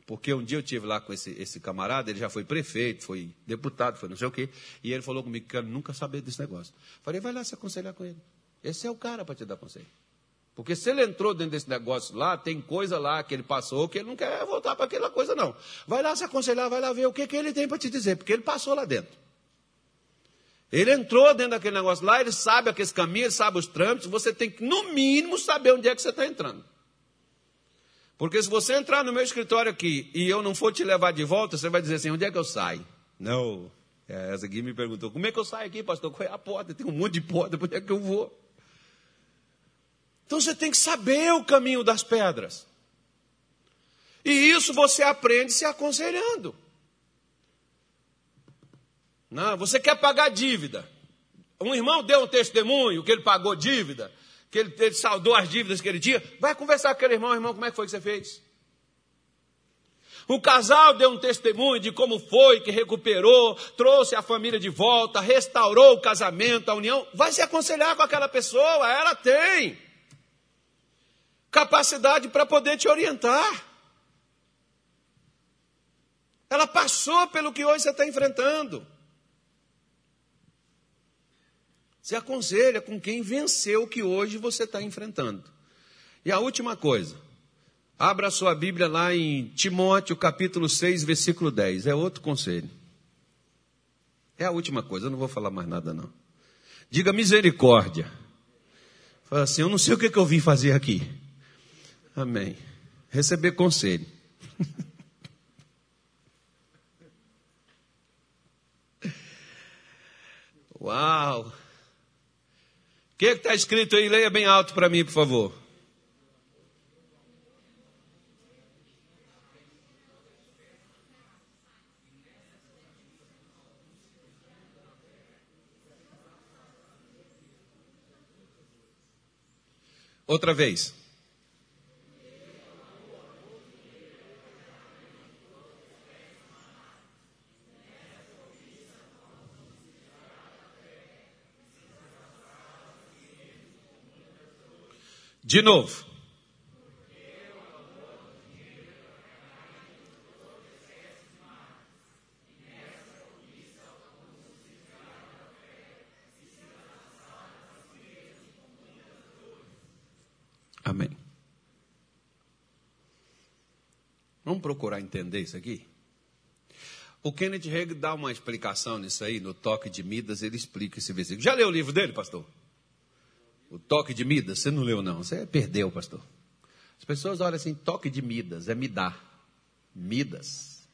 porque um dia eu tive lá com esse, esse camarada, ele já foi prefeito, foi deputado, foi não sei o quê, e ele falou comigo que eu nunca saber desse negócio. Falei, vai lá se aconselhar com ele. Esse é o cara para te dar conselho. Porque se ele entrou dentro desse negócio lá, tem coisa lá que ele passou que ele não quer voltar para aquela coisa, não. Vai lá se aconselhar, vai lá ver o que, que ele tem para te dizer, porque ele passou lá dentro. Ele entrou dentro daquele negócio lá, ele sabe aqueles caminhos, ele sabe os trâmites, você tem que, no mínimo, saber onde é que você está entrando. Porque se você entrar no meu escritório aqui e eu não for te levar de volta, você vai dizer assim: onde é que eu saio? Não. É, essa aqui me perguntou: como é que eu saio aqui, pastor? Qual é a porta? Tem um monte de porta, por onde é que eu vou? Então você tem que saber o caminho das pedras. E isso você aprende se aconselhando. Não, você quer pagar dívida. Um irmão deu um testemunho que ele pagou dívida, que ele, ele saldou as dívidas que ele tinha. Vai conversar com aquele irmão, irmão, como é que foi que você fez? O casal deu um testemunho de como foi que recuperou, trouxe a família de volta, restaurou o casamento, a união. Vai se aconselhar com aquela pessoa, ela tem capacidade para poder te orientar. Ela passou pelo que hoje você está enfrentando. Se aconselha com quem venceu o que hoje você está enfrentando. E a última coisa, abra sua Bíblia lá em Timóteo capítulo 6, versículo 10. É outro conselho. É a última coisa, eu não vou falar mais nada não. Diga misericórdia. Fala assim, eu não sei o que, que eu vim fazer aqui. Amém. Receber conselho. Uau! O que está escrito aí? Leia bem alto para mim, por favor. Outra vez. De novo. Amém. Vamos procurar entender isso aqui? O Kenneth Hagin dá uma explicação nisso aí, no toque de Midas, ele explica esse versículo. Já leu o livro dele, pastor? O toque de Midas, você não leu não, você perdeu, pastor. As pessoas olham assim, toque de Midas, é Midá. Midas.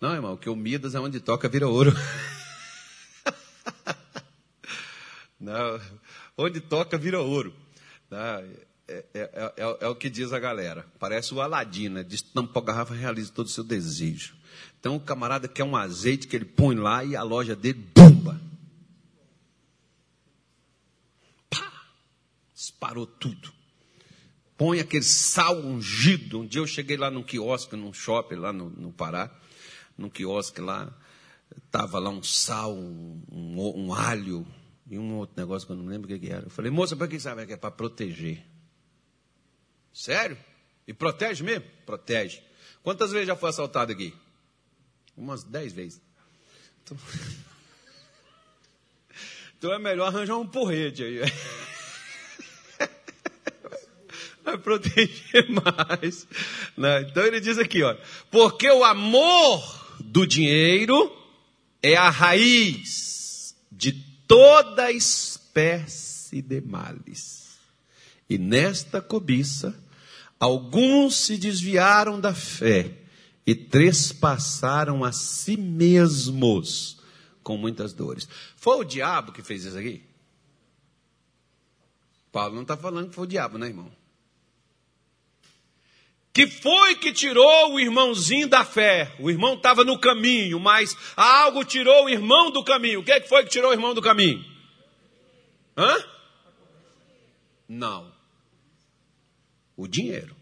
Não, irmão, que o Midas é onde toca vira ouro. *laughs* não, onde toca vira ouro. Não, é, é, é, é, o que diz a galera. Parece o Aladino, né? Destampa a garrafa realiza todo o seu desejo. Então o camarada quer um azeite que ele põe lá e a loja dele bomba. Disparou tudo. Põe aquele sal ungido. Um dia eu cheguei lá num quiosque, num shopping lá no, no Pará, num quiosque lá, estava lá um sal, um, um, um, alho e um outro negócio que eu não lembro o que, que era. Eu falei, moça, para que sabe? É para proteger. Sério? E protege mesmo? Protege. Quantas vezes já foi assaltado aqui? Umas dez vezes. Então, *laughs* então é melhor arranjar um porrete aí. *laughs* vai proteger *laughs* mais. Né? Então ele diz aqui, ó, porque o amor do dinheiro é a raiz de toda espécie de males. E nesta cobiça, alguns se desviaram da fé e trespassaram a si mesmos com muitas dores. Foi o diabo que fez isso aqui? Paulo não está falando que foi o diabo, né, irmão? Que foi que tirou o irmãozinho da fé? O irmão estava no caminho, mas algo tirou o irmão do caminho. O que, é que foi que tirou o irmão do caminho? Hã? Não. O dinheiro.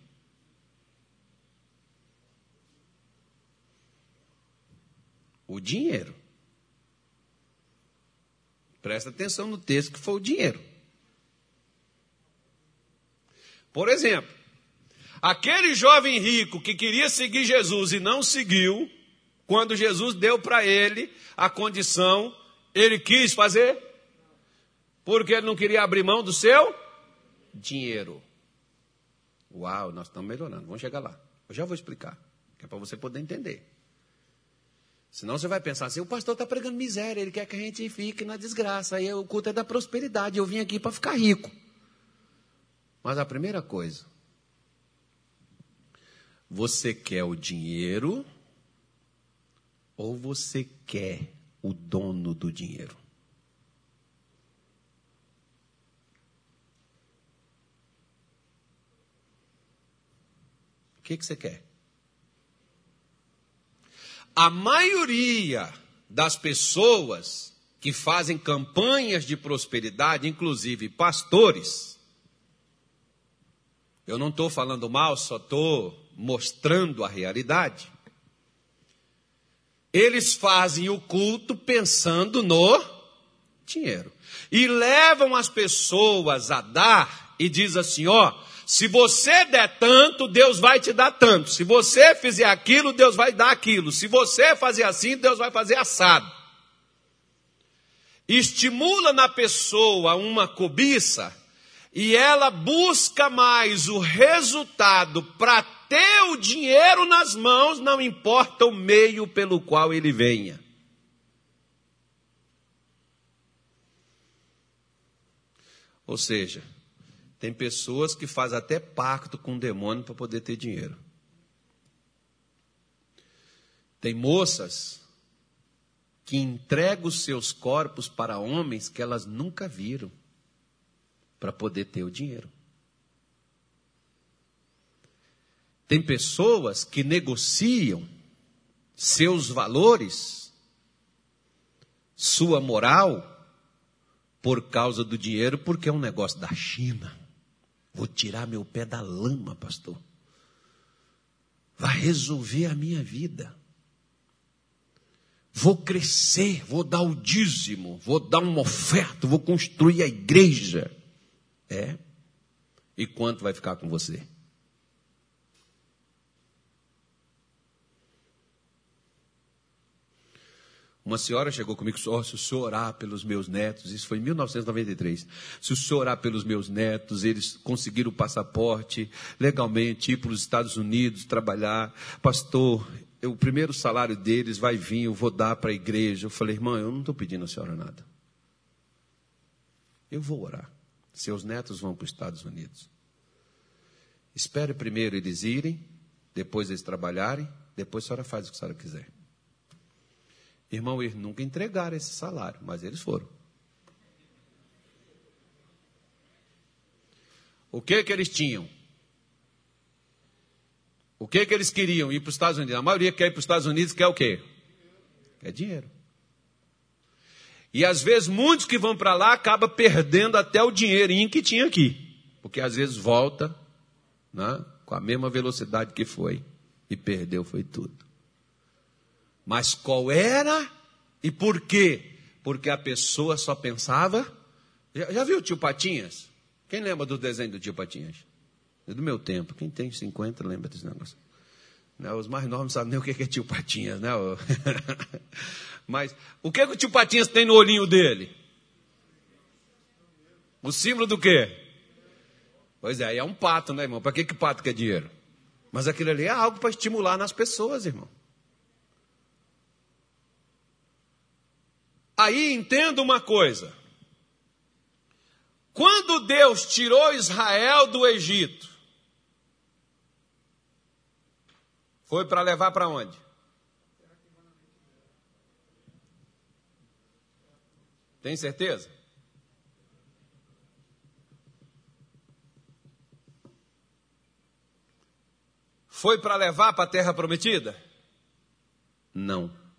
O dinheiro. Presta atenção no texto que foi o dinheiro. Por exemplo, Aquele jovem rico que queria seguir Jesus e não seguiu, quando Jesus deu para ele a condição, ele quis fazer, porque ele não queria abrir mão do seu dinheiro. Uau, nós estamos melhorando, vamos chegar lá. Eu já vou explicar, que é para você poder entender. Senão você vai pensar assim: o pastor está pregando miséria, ele quer que a gente fique na desgraça. Aí o culto é da prosperidade, eu vim aqui para ficar rico. Mas a primeira coisa, você quer o dinheiro ou você quer o dono do dinheiro. O que, que você quer? A maioria das pessoas que fazem campanhas de prosperidade, inclusive pastores, eu não estou falando mal, só estou mostrando a realidade. Eles fazem o culto pensando no dinheiro. E levam as pessoas a dar e diz assim, ó, se você der tanto, Deus vai te dar tanto. Se você fizer aquilo, Deus vai dar aquilo. Se você fazer assim, Deus vai fazer assado. Estimula na pessoa uma cobiça e ela busca mais o resultado para ter o dinheiro nas mãos, não importa o meio pelo qual ele venha. Ou seja, tem pessoas que fazem até pacto com o demônio para poder ter dinheiro. Tem moças que entregam os seus corpos para homens que elas nunca viram para poder ter o dinheiro. Tem pessoas que negociam seus valores, sua moral, por causa do dinheiro, porque é um negócio da China. Vou tirar meu pé da lama, pastor. Vai resolver a minha vida. Vou crescer, vou dar o dízimo, vou dar uma oferta, vou construir a igreja. É. E quanto vai ficar com você? Uma senhora chegou comigo e disse: oh, se o senhor orar pelos meus netos, isso foi em 1993. Se o senhor orar pelos meus netos, eles conseguiram o passaporte legalmente, ir para os Estados Unidos trabalhar. Pastor, o primeiro salário deles vai vir, eu vou dar para a igreja. Eu falei, irmã, eu não estou pedindo a senhora nada. Eu vou orar. Seus netos vão para os Estados Unidos. Espere primeiro eles irem, depois eles trabalharem, depois a senhora faz o que a senhora quiser. Irmão, eles nunca entregaram esse salário, mas eles foram. O que que eles tinham? O que que eles queriam? Ir para os Estados Unidos. A maioria quer ir para os Estados Unidos, quer o quê? Quer dinheiro. E às vezes muitos que vão para lá acabam perdendo até o dinheirinho que tinha aqui. Porque às vezes volta né, com a mesma velocidade que foi e perdeu foi tudo. Mas qual era e por quê? Porque a pessoa só pensava. Já, já viu o tio Patinhas? Quem lembra do desenho do tio Patinhas? É do meu tempo. Quem tem 50 lembra desse negócio. Não, os mais novos não sabem nem o que é tio Patinhas, né? *laughs* Mas o que, é que o tio Patinhas tem no olhinho dele? O símbolo do quê? Pois é, é um pato, né, irmão? Para que, que pato quer dinheiro? Mas aquilo ali é algo para estimular nas pessoas, irmão. Aí entenda uma coisa. Quando Deus tirou Israel do Egito, foi para levar para onde? Tem certeza? Foi para levar para a terra prometida? Não.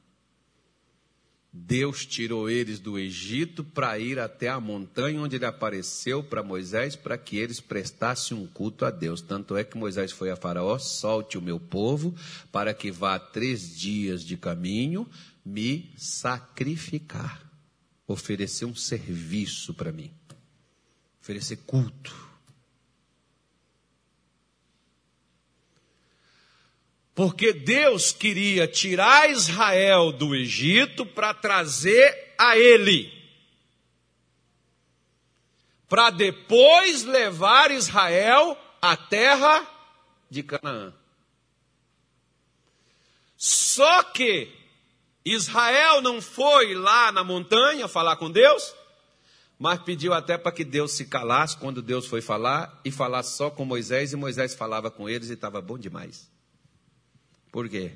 Deus tirou eles do Egito para ir até a montanha onde ele apareceu para Moisés para que eles prestassem um culto a Deus. Tanto é que Moisés foi a Faraó: solte o meu povo para que vá três dias de caminho me sacrificar, oferecer um serviço para mim, oferecer culto. Porque Deus queria tirar Israel do Egito para trazer a ele. Para depois levar Israel à terra de Canaã. Só que Israel não foi lá na montanha falar com Deus, mas pediu até para que Deus se calasse quando Deus foi falar e falasse só com Moisés, e Moisés falava com eles e estava bom demais. Por quê?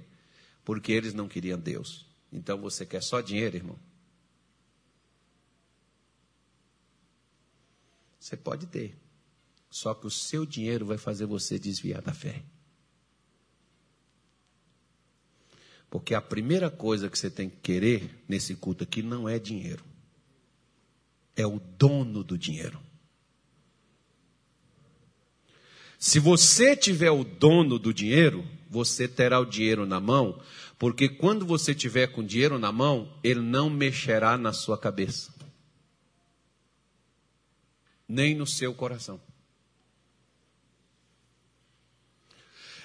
Porque eles não queriam Deus. Então você quer só dinheiro, irmão? Você pode ter. Só que o seu dinheiro vai fazer você desviar da fé. Porque a primeira coisa que você tem que querer nesse culto aqui não é dinheiro. É o dono do dinheiro. Se você tiver o dono do dinheiro, você terá o dinheiro na mão, porque quando você tiver com dinheiro na mão, ele não mexerá na sua cabeça, nem no seu coração.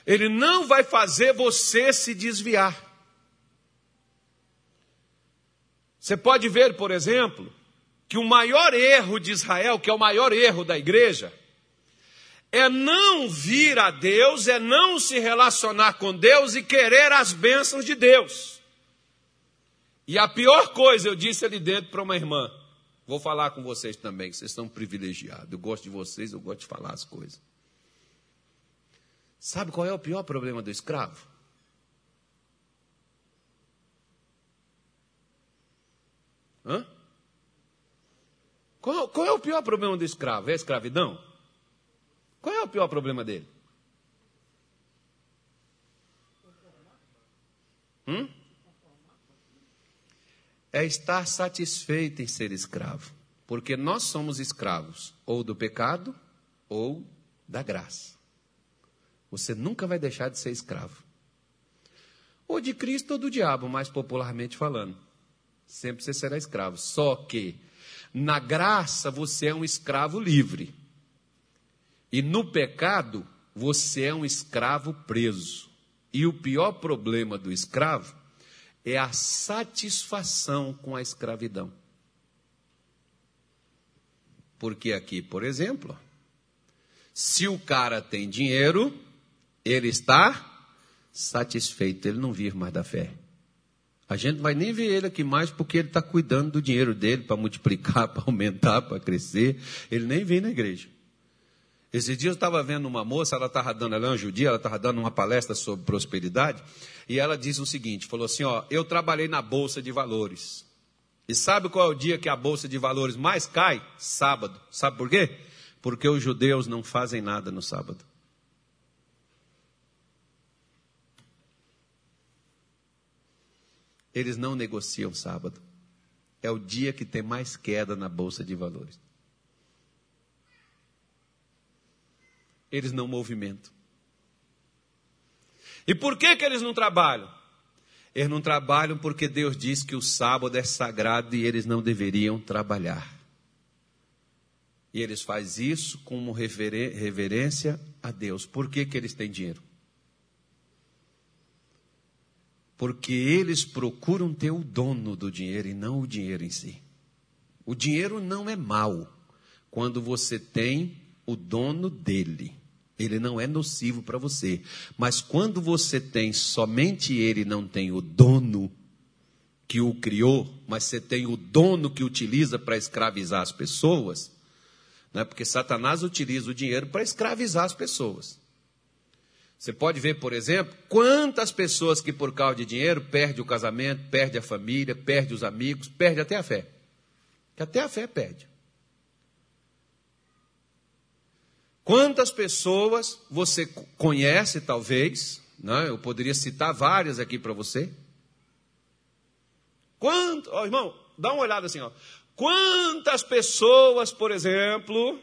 Ele não vai fazer você se desviar. Você pode ver, por exemplo, que o maior erro de Israel, que é o maior erro da igreja, é não vir a Deus, é não se relacionar com Deus e querer as bênçãos de Deus. E a pior coisa, eu disse ali dentro para uma irmã, vou falar com vocês também, que vocês são privilegiados. Eu gosto de vocês, eu gosto de falar as coisas. Sabe qual é o pior problema do escravo? Hã? Qual, qual é o pior problema do escravo? É a escravidão? Qual é o pior problema dele? Hum? É estar satisfeito em ser escravo. Porque nós somos escravos ou do pecado ou da graça. Você nunca vai deixar de ser escravo. Ou de Cristo ou do diabo, mais popularmente falando. Sempre você será escravo. Só que na graça você é um escravo livre. E no pecado, você é um escravo preso. E o pior problema do escravo é a satisfação com a escravidão. Porque aqui, por exemplo, se o cara tem dinheiro, ele está satisfeito, ele não vive mais da fé. A gente não vai nem ver ele aqui mais porque ele está cuidando do dinheiro dele para multiplicar, *laughs* para aumentar, para crescer. Ele nem vem na igreja. Esses dias eu estava vendo uma moça, ela estava dando, ela é uma judia, ela estava dando uma palestra sobre prosperidade, e ela disse o seguinte: falou assim, ó, eu trabalhei na Bolsa de Valores. E sabe qual é o dia que a Bolsa de Valores mais cai? Sábado. Sabe por quê? Porque os judeus não fazem nada no sábado. Eles não negociam sábado. É o dia que tem mais queda na Bolsa de Valores. Eles não movimentam. E por que, que eles não trabalham? Eles não trabalham porque Deus diz que o sábado é sagrado e eles não deveriam trabalhar. E eles fazem isso como reverência a Deus. Por que, que eles têm dinheiro? Porque eles procuram ter o dono do dinheiro e não o dinheiro em si. O dinheiro não é mal quando você tem o dono dele ele não é nocivo para você. Mas quando você tem somente ele, não tem o dono que o criou, mas você tem o dono que utiliza para escravizar as pessoas, né? porque Satanás utiliza o dinheiro para escravizar as pessoas. Você pode ver, por exemplo, quantas pessoas que por causa de dinheiro perde o casamento, perde a família, perde os amigos, perde até a fé. Que até a fé perde. Quantas pessoas você conhece, talvez, né? eu poderia citar várias aqui para você. Quanto, oh, irmão, dá uma olhada assim, ó. Quantas pessoas, por exemplo,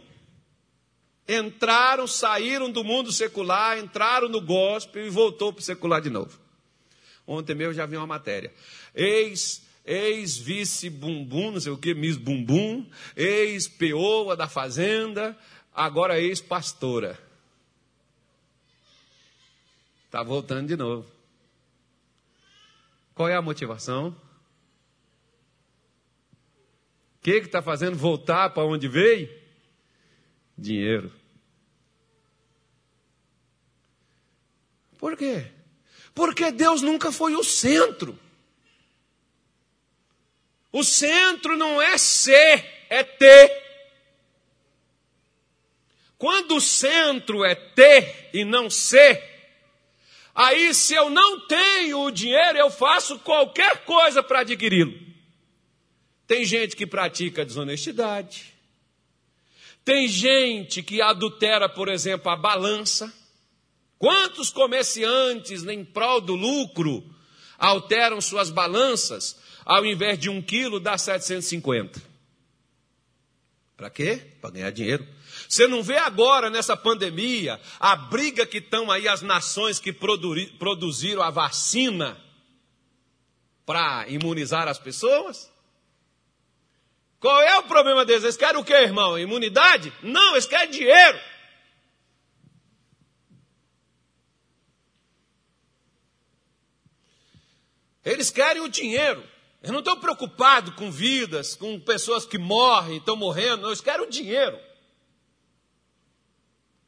entraram, saíram do mundo secular, entraram no gospel e voltou para o secular de novo? Ontem mesmo já vi uma matéria. Ex ex-vice bumbum, não sei o que, Miss Bumbum, ex-peoa da fazenda, agora ex-pastora. Está voltando de novo. Qual é a motivação? O que está fazendo voltar para onde veio? Dinheiro. Por quê? Porque Deus nunca foi o centro. O centro não é ser, é ter. Quando o centro é ter e não ser, Aí, se eu não tenho o dinheiro, eu faço qualquer coisa para adquiri-lo. Tem gente que pratica desonestidade. Tem gente que adultera, por exemplo, a balança. Quantos comerciantes, em prol do lucro, alteram suas balanças, ao invés de um quilo, dá 750? Para quê? Para ganhar dinheiro. Você não vê agora, nessa pandemia, a briga que estão aí as nações que produziram a vacina para imunizar as pessoas? Qual é o problema deles? Eles querem o quê, irmão? Imunidade? Não, eles querem dinheiro. Eles querem o dinheiro. Eles não estão preocupados com vidas, com pessoas que morrem, estão morrendo, eles querem o dinheiro.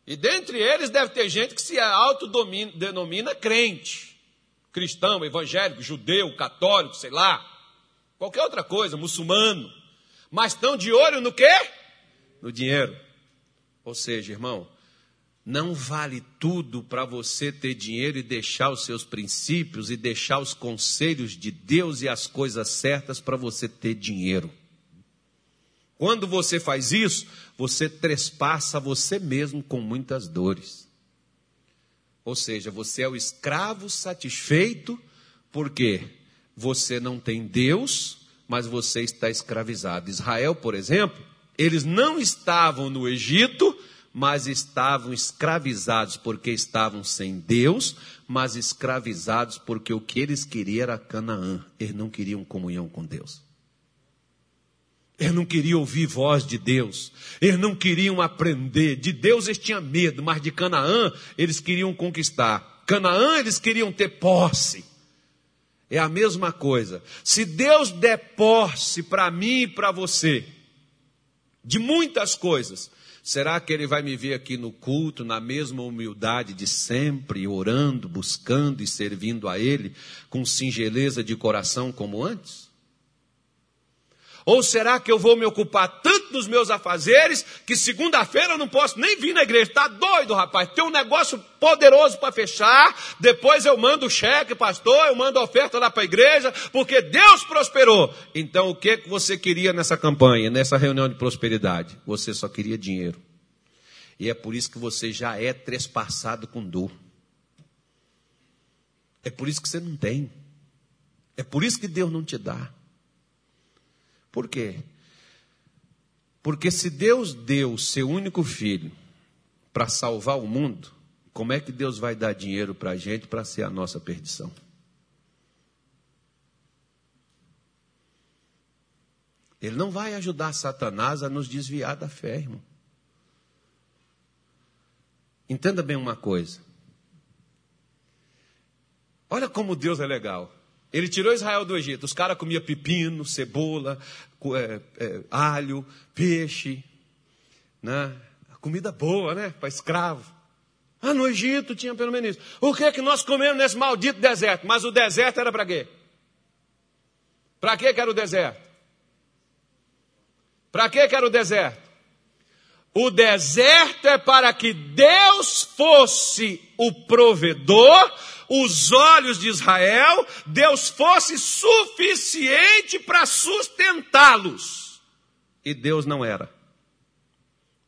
E dentre eles deve ter gente que se autodenomina crente, cristão, evangélico, judeu, católico, sei lá, qualquer outra coisa, muçulmano. Mas estão de olho no quê? No dinheiro. Ou seja, irmão, não vale tudo para você ter dinheiro e deixar os seus princípios e deixar os conselhos de Deus e as coisas certas para você ter dinheiro. Quando você faz isso, você trespassa você mesmo com muitas dores. Ou seja, você é o escravo satisfeito, porque você não tem Deus, mas você está escravizado. Israel, por exemplo, eles não estavam no Egito, mas estavam escravizados porque estavam sem Deus, mas escravizados porque o que eles queriam era Canaã. Eles não queriam comunhão com Deus. Eles não queriam ouvir voz de Deus. Eles não queriam aprender. De Deus eles tinham medo, mas de Canaã eles queriam conquistar. Canaã eles queriam ter posse. É a mesma coisa. Se Deus der posse para mim e para você, de muitas coisas, será que Ele vai me ver aqui no culto, na mesma humildade de sempre, orando, buscando e servindo a Ele, com singeleza de coração como antes? Ou será que eu vou me ocupar tanto dos meus afazeres que segunda-feira eu não posso nem vir na igreja? Está doido, rapaz? Tem um negócio poderoso para fechar. Depois eu mando o cheque, pastor, eu mando a oferta lá para a igreja, porque Deus prosperou. Então o que você queria nessa campanha, nessa reunião de prosperidade? Você só queria dinheiro. E é por isso que você já é trespassado com dor. É por isso que você não tem. É por isso que Deus não te dá. Por quê? Porque se Deus deu o seu único filho para salvar o mundo, como é que Deus vai dar dinheiro para a gente para ser a nossa perdição? Ele não vai ajudar Satanás a nos desviar da fé, irmão. Entenda bem uma coisa. Olha como Deus é legal. Ele tirou Israel do Egito. Os caras comiam pepino, cebola, é, é, alho, peixe. Né? Comida boa, né? Para escravo. Ah, no Egito tinha pelo menos isso. O que é que nós comemos nesse maldito deserto? Mas o deserto era para quê? Para que era o deserto? Para que era o deserto? O deserto é para que Deus fosse o provedor os olhos de Israel, Deus fosse suficiente para sustentá-los. E Deus não era.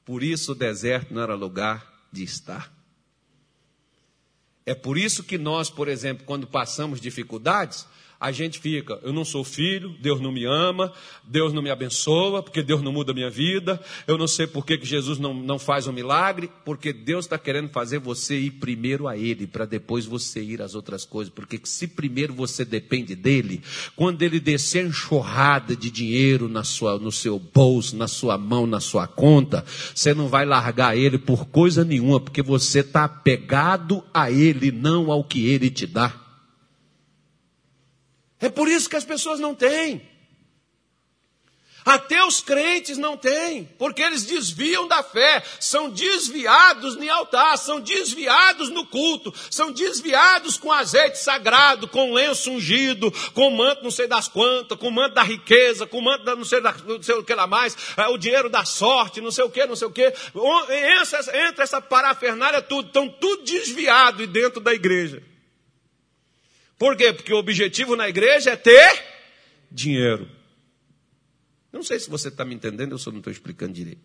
Por isso o deserto não era lugar de estar. É por isso que nós, por exemplo, quando passamos dificuldades, a gente fica, eu não sou filho, Deus não me ama, Deus não me abençoa, porque Deus não muda a minha vida, eu não sei por que, Jesus não, não faz um milagre, porque Deus está querendo fazer você ir primeiro a Ele, para depois você ir às outras coisas, porque se primeiro você depende dEle, quando Ele descer enxurrada de dinheiro na sua, no seu bolso, na sua mão, na sua conta, você não vai largar Ele por coisa nenhuma, porque você está apegado a Ele, não ao que Ele te dá. É por isso que as pessoas não têm. Até os crentes não têm, porque eles desviam da fé, são desviados no altar, são desviados no culto, são desviados com azeite sagrado, com lenço ungido, com manto não sei das quantas, com manto da riqueza, com manto da não sei, da, não sei o que lá mais, é, o dinheiro da sorte, não sei o que, não sei o que. Entra, entra essa parafernália tudo, estão tudo desviado dentro da igreja. Por quê? Porque o objetivo na igreja é ter dinheiro. Não sei se você está me entendendo, eu só não estou explicando direito.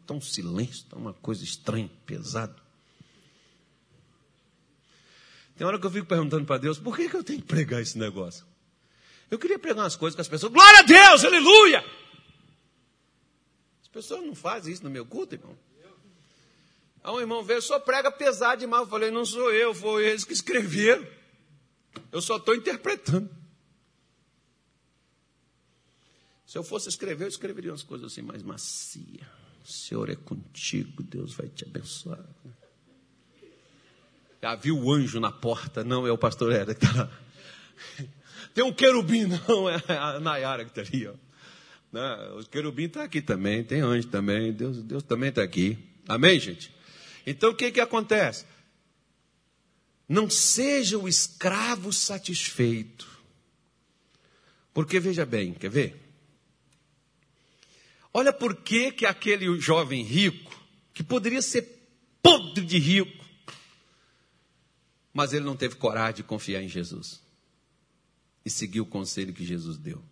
Está um silêncio, está uma coisa estranha, pesado. Tem hora que eu fico perguntando para Deus, por que, que eu tenho que pregar esse negócio? Eu queria pregar umas coisas que as pessoas, glória a Deus, aleluia! As pessoas não fazem isso no meu culto, irmão. Aí um irmão veio, só prega pesado demais. Eu falei, não sou eu, foi eles que escreveram. Eu só estou interpretando. Se eu fosse escrever, eu escreveria umas coisas assim mais macia. O Senhor é contigo, Deus vai te abençoar. Já viu o anjo na porta? Não, é o pastor Era que está lá. *laughs* Tem um querubim, não, é a Nayara que está ali. Ó. Não, o querubim está aqui também, tem anjo também, Deus, Deus também está aqui. Amém, gente? Então o que, que acontece? Não seja o escravo satisfeito. Porque veja bem, quer ver? Olha por que, que aquele jovem rico, que poderia ser podre de rico, mas ele não teve coragem de confiar em Jesus e seguir o conselho que Jesus deu.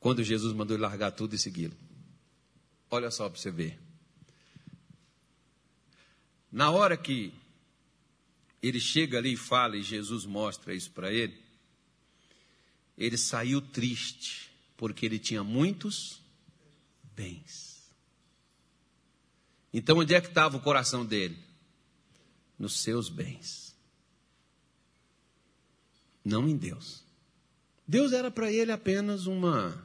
Quando Jesus mandou ele largar tudo e segui-lo. Olha só para você ver. Na hora que ele chega ali e fala, e Jesus mostra isso para ele, ele saiu triste, porque ele tinha muitos bens. Então, onde é que estava o coração dele? Nos seus bens. Não em Deus. Deus era para ele apenas uma.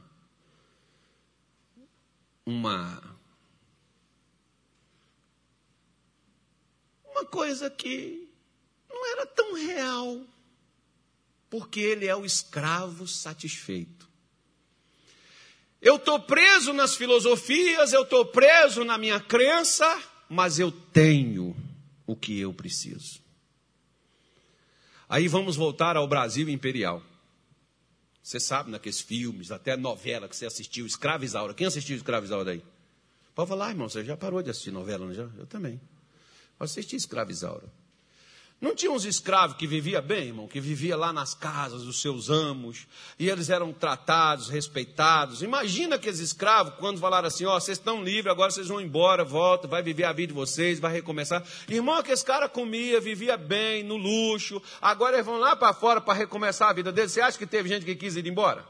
Uma. Uma coisa que não era tão real porque ele é o escravo satisfeito. Eu estou preso nas filosofias, eu estou preso na minha crença, mas eu tenho o que eu preciso. Aí vamos voltar ao Brasil imperial. Você sabe naqueles filmes, até novela que você assistiu, Escravo Isaura. Quem assistiu Escravo Isaura aí? Pode falar, irmão, você já parou de assistir novela, não já? Eu também. Pode assistir Escravo Isaura. Não tinha uns escravos que viviam bem, irmão, que vivia lá nas casas dos seus amos, e eles eram tratados, respeitados. Imagina aqueles escravos quando falaram assim: ó, oh, vocês estão livres, agora vocês vão embora, volta, vai viver a vida de vocês, vai recomeçar. Irmão, aqueles cara comia, vivia bem, no luxo, agora eles vão lá para fora para recomeçar a vida deles. Você acha que teve gente que quis ir embora?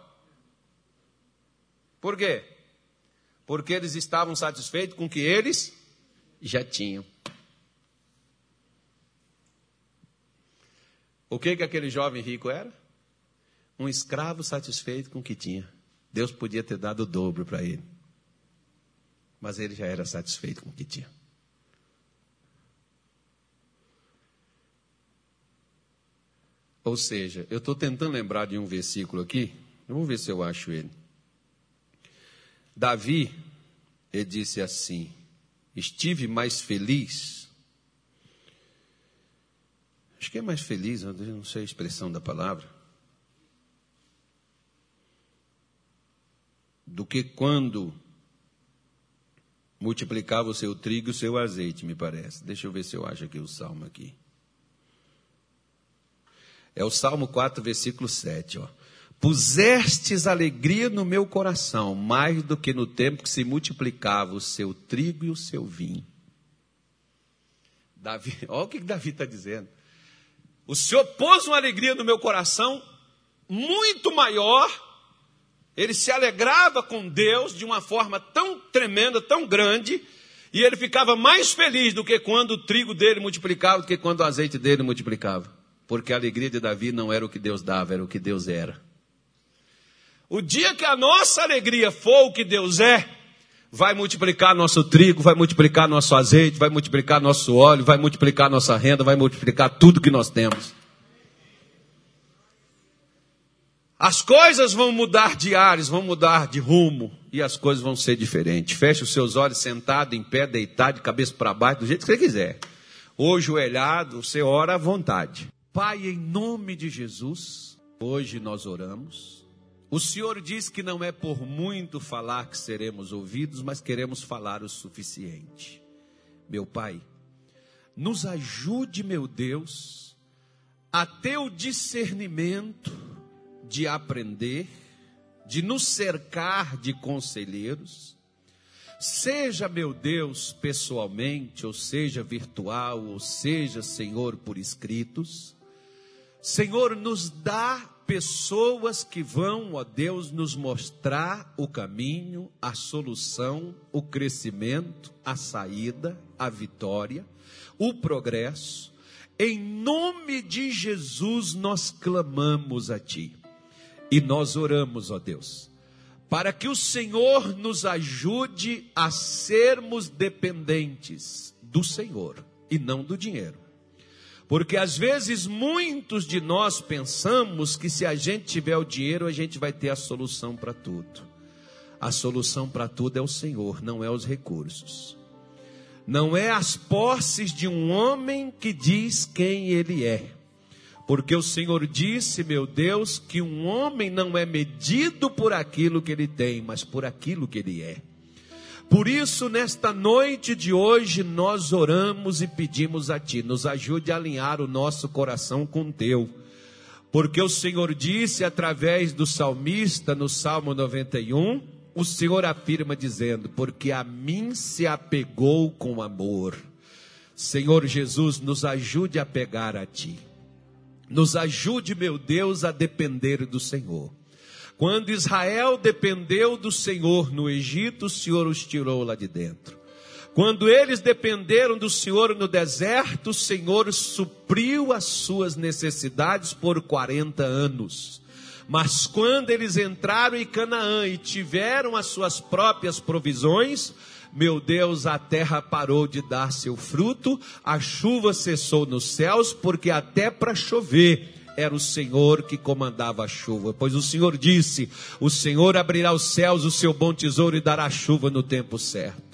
Por quê? Porque eles estavam satisfeitos com o que eles já tinham. O que, que aquele jovem rico era? Um escravo satisfeito com o que tinha. Deus podia ter dado o dobro para ele. Mas ele já era satisfeito com o que tinha. Ou seja, eu estou tentando lembrar de um versículo aqui, vamos ver se eu acho ele. Davi, ele disse assim: Estive mais feliz Acho que é mais feliz, não sei a expressão da palavra. Do que quando multiplicava o seu trigo e o seu azeite, me parece. Deixa eu ver se eu acho aqui o salmo aqui. É o Salmo 4, versículo 7, ó. Pusestes alegria no meu coração, mais do que no tempo que se multiplicava o seu trigo e o seu vinho. Davi, *laughs* olha o que Davi está dizendo. O Senhor pôs uma alegria no meu coração muito maior. Ele se alegrava com Deus de uma forma tão tremenda, tão grande, e ele ficava mais feliz do que quando o trigo dele multiplicava, do que quando o azeite dele multiplicava. Porque a alegria de Davi não era o que Deus dava, era o que Deus era. O dia que a nossa alegria for o que Deus é, vai multiplicar nosso trigo, vai multiplicar nosso azeite, vai multiplicar nosso óleo, vai multiplicar nossa renda, vai multiplicar tudo que nós temos. As coisas vão mudar de ares, vão mudar de rumo e as coisas vão ser diferentes. Feche os seus olhos sentado, em pé, deitado, de cabeça para baixo, do jeito que você quiser. Ou joelhado, você ora à vontade. Pai, em nome de Jesus, hoje nós oramos o Senhor diz que não é por muito falar que seremos ouvidos, mas queremos falar o suficiente. Meu Pai, nos ajude, meu Deus, a ter o discernimento de aprender, de nos cercar de conselheiros, seja, meu Deus, pessoalmente, ou seja virtual, ou seja, Senhor, por escritos. Senhor, nos dá pessoas que vão, ó Deus, nos mostrar o caminho, a solução, o crescimento, a saída, a vitória, o progresso. Em nome de Jesus nós clamamos a Ti e nós oramos, ó Deus, para que o Senhor nos ajude a sermos dependentes do Senhor e não do dinheiro. Porque às vezes muitos de nós pensamos que se a gente tiver o dinheiro, a gente vai ter a solução para tudo. A solução para tudo é o Senhor, não é os recursos. Não é as posses de um homem que diz quem ele é. Porque o Senhor disse, meu Deus, que um homem não é medido por aquilo que ele tem, mas por aquilo que ele é. Por isso, nesta noite de hoje, nós oramos e pedimos a Ti, nos ajude a alinhar o nosso coração com o Teu. Porque o Senhor disse através do salmista no Salmo 91, o Senhor afirma dizendo: Porque a mim se apegou com amor. Senhor Jesus, nos ajude a pegar a Ti. Nos ajude, meu Deus, a depender do Senhor. Quando Israel dependeu do Senhor no Egito, o Senhor os tirou lá de dentro. Quando eles dependeram do Senhor no deserto, o Senhor supriu as suas necessidades por 40 anos. Mas quando eles entraram em Canaã e tiveram as suas próprias provisões, meu Deus, a terra parou de dar seu fruto, a chuva cessou nos céus, porque até para chover era o Senhor que comandava a chuva, pois o Senhor disse: O Senhor abrirá os céus, o seu bom tesouro, e dará chuva no tempo certo.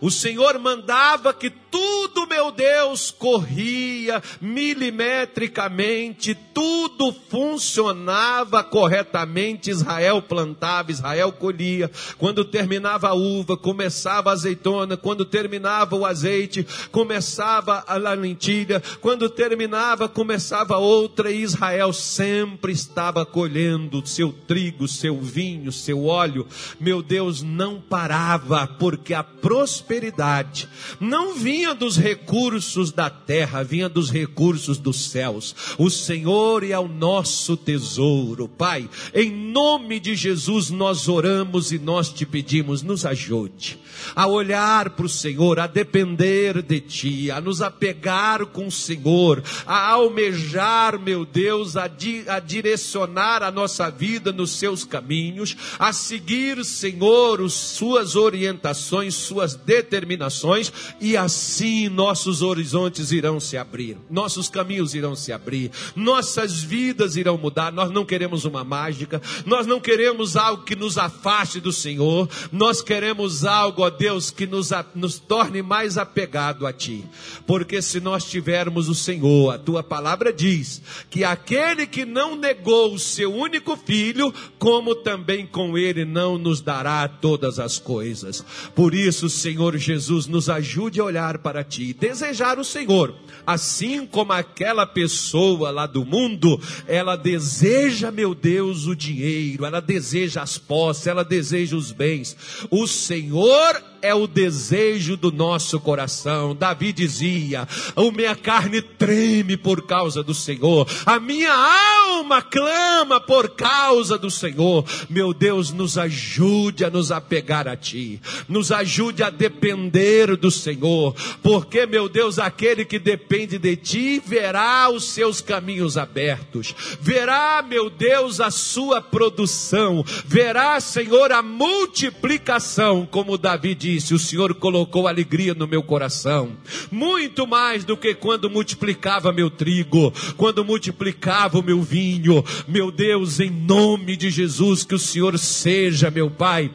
O Senhor mandava que tudo, meu Deus, corria milimetricamente, tudo funcionava corretamente. Israel plantava, Israel colhia. Quando terminava a uva, começava a azeitona. Quando terminava o azeite, começava a lentilha. Quando terminava, começava outra. E Israel sempre estava colhendo seu trigo, seu vinho, seu óleo. Meu Deus, não parava, porque a prosperidade prosperidade não vinha dos recursos da terra, vinha dos recursos dos céus. O Senhor é o nosso tesouro, Pai. Em nome de Jesus nós oramos e nós te pedimos, nos ajude a olhar para o Senhor, a depender de Ti, a nos apegar com o Senhor, a almejar, meu Deus, a, di, a direcionar a nossa vida nos Seus caminhos, a seguir, Senhor, as Suas orientações, Suas determinações, e assim nossos horizontes irão se abrir, nossos caminhos irão se abrir, nossas vidas irão mudar. Nós não queremos uma mágica, nós não queremos algo que nos afaste do Senhor, nós queremos algo, ó Deus, que nos, nos torne mais apegado a Ti, porque se nós tivermos o Senhor, a Tua palavra diz que aquele que não negou o seu único filho, como também com ele não nos dará todas as coisas. Por isso, Senhor Jesus, nos ajude a olhar para Ti, desejar o Senhor, assim como aquela pessoa lá do mundo, ela deseja, meu Deus, o dinheiro, ela deseja as posses, ela deseja os bens. O Senhor é o desejo do nosso coração. Davi dizia: A minha carne treme por causa do Senhor, a minha alma clama por causa do Senhor. Meu Deus, nos ajude a nos apegar a Ti, nos ajude a depender do Senhor, porque, meu Deus, aquele que depende de Ti verá os seus caminhos abertos, verá, meu Deus, a sua produção, verá, Senhor, a multiplicação, como Davi disse disse: O Senhor colocou alegria no meu coração, muito mais do que quando multiplicava meu trigo, quando multiplicava o meu vinho. Meu Deus, em nome de Jesus, que o Senhor seja, meu Pai,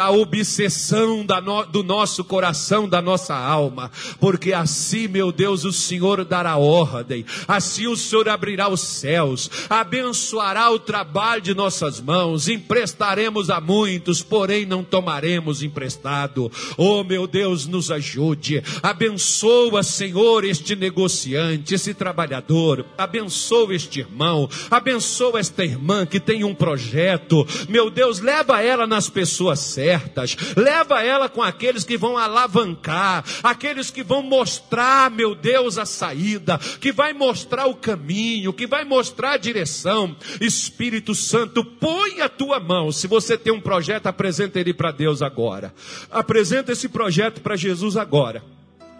a obsessão do nosso coração, da nossa alma, porque assim, meu Deus, o Senhor dará ordem, assim o Senhor abrirá os céus, abençoará o trabalho de nossas mãos, emprestaremos a muitos, porém não tomaremos emprestado abençoado. Oh, meu Deus, nos ajude. Abençoa, Senhor, este negociante, esse trabalhador. Abençoa este irmão. Abençoa esta irmã que tem um projeto. Meu Deus, leva ela nas pessoas certas. Leva ela com aqueles que vão alavancar, aqueles que vão mostrar, meu Deus, a saída, que vai mostrar o caminho, que vai mostrar a direção. Espírito Santo, põe a tua mão. Se você tem um projeto, apresenta ele para Deus agora. Apresenta esse projeto para Jesus agora.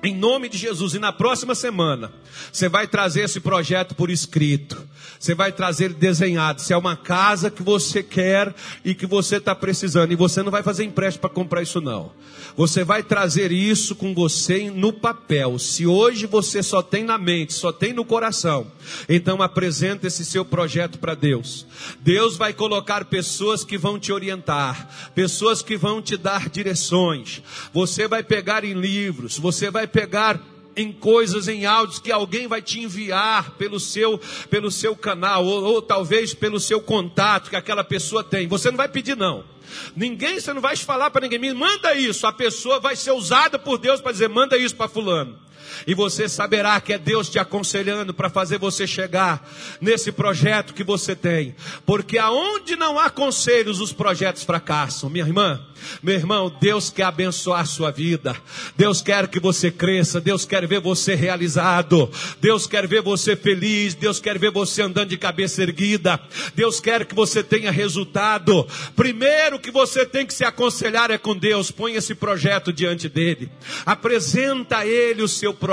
Em nome de Jesus, e na próxima semana, você vai trazer esse projeto por escrito. Você vai trazer desenhado. Se é uma casa que você quer e que você está precisando, e você não vai fazer empréstimo para comprar isso, não. Você vai trazer isso com você no papel. Se hoje você só tem na mente, só tem no coração, então apresenta esse seu projeto para Deus. Deus vai colocar pessoas que vão te orientar, pessoas que vão te dar direções. Você vai pegar em livros, você vai pegar em coisas, em áudios que alguém vai te enviar pelo seu, pelo seu canal, ou, ou talvez pelo seu contato que aquela pessoa tem. Você não vai pedir, não. Ninguém, você não vai falar para ninguém, manda isso. A pessoa vai ser usada por Deus para dizer, manda isso para fulano e você saberá que é Deus te aconselhando para fazer você chegar nesse projeto que você tem. Porque aonde não há conselhos, os projetos fracassam. Minha irmã, meu irmão, Deus quer abençoar a sua vida. Deus quer que você cresça, Deus quer ver você realizado. Deus quer ver você feliz, Deus quer ver você andando de cabeça erguida. Deus quer que você tenha resultado. Primeiro que você tem que se aconselhar é com Deus. Põe esse projeto diante dele. Apresenta a ele o seu projeto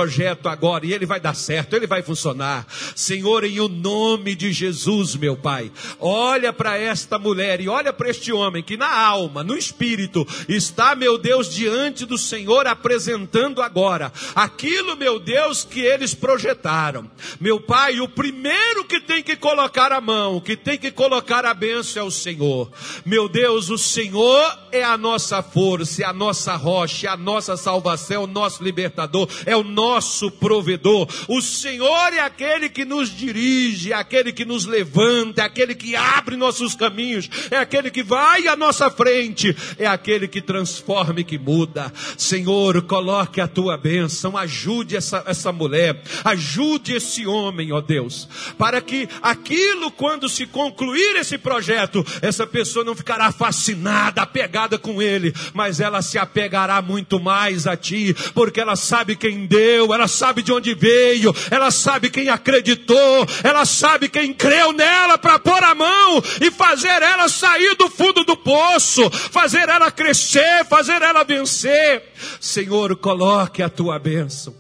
agora e ele vai dar certo, ele vai funcionar. Senhor, em o nome de Jesus, meu Pai, olha para esta mulher e olha para este homem que na alma, no espírito, está, meu Deus, diante do Senhor apresentando agora aquilo, meu Deus, que eles projetaram. Meu Pai, o primeiro que tem que colocar a mão, que tem que colocar a bênção é o Senhor. Meu Deus, o Senhor é a nossa força, é a nossa rocha, é a nossa salvação, é o nosso libertador, é o nosso provedor. O Senhor é aquele que nos dirige, é aquele que nos levanta, é aquele que abre nossos caminhos, é aquele que vai à nossa frente, é aquele que transforma e que muda. Senhor, coloque a tua bênção, ajude essa, essa mulher, ajude esse homem, ó Deus, para que aquilo, quando se concluir esse projeto, essa pessoa não ficará fascinada, apegada com ele, mas ela se apegará muito mais a ti, porque ela sabe quem Deus ela sabe de onde veio, ela sabe quem acreditou, ela sabe quem creu nela para pôr a mão e fazer ela sair do fundo do poço, fazer ela crescer, fazer ela vencer. Senhor, coloque a tua bênção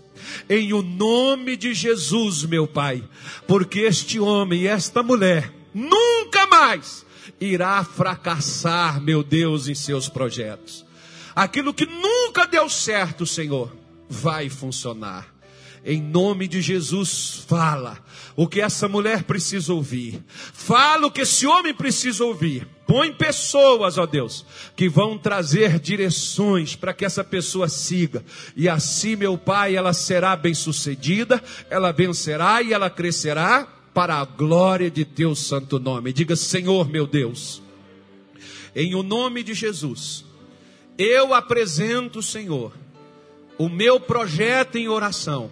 em o nome de Jesus, meu Pai, porque este homem e esta mulher nunca mais irá fracassar, meu Deus, em seus projetos. Aquilo que nunca deu certo, Senhor, vai funcionar. Em nome de Jesus, fala o que essa mulher precisa ouvir. Fala o que esse homem precisa ouvir. Põe pessoas, ó Deus, que vão trazer direções para que essa pessoa siga. E assim, meu Pai, ela será bem-sucedida, ela vencerá e ela crescerá para a glória de Teu santo nome. Diga, Senhor, meu Deus, em o nome de Jesus, eu apresento, Senhor, o meu projeto em oração,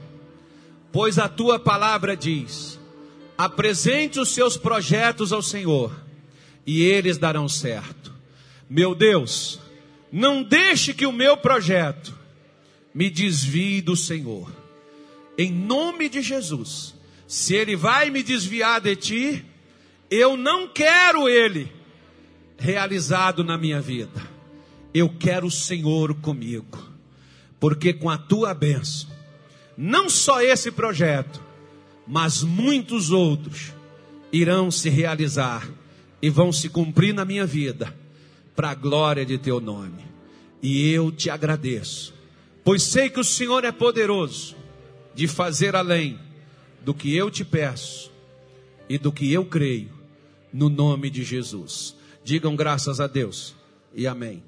pois a tua palavra diz: apresente os seus projetos ao Senhor e eles darão certo. Meu Deus, não deixe que o meu projeto me desvie do Senhor. Em nome de Jesus, se ele vai me desviar de ti, eu não quero ele realizado na minha vida. Eu quero o Senhor comigo porque com a tua bênção, não só esse projeto, mas muitos outros irão se realizar e vão se cumprir na minha vida, para a glória de teu nome. E eu te agradeço, pois sei que o Senhor é poderoso de fazer além do que eu te peço e do que eu creio, no nome de Jesus. Digam graças a Deus e amém.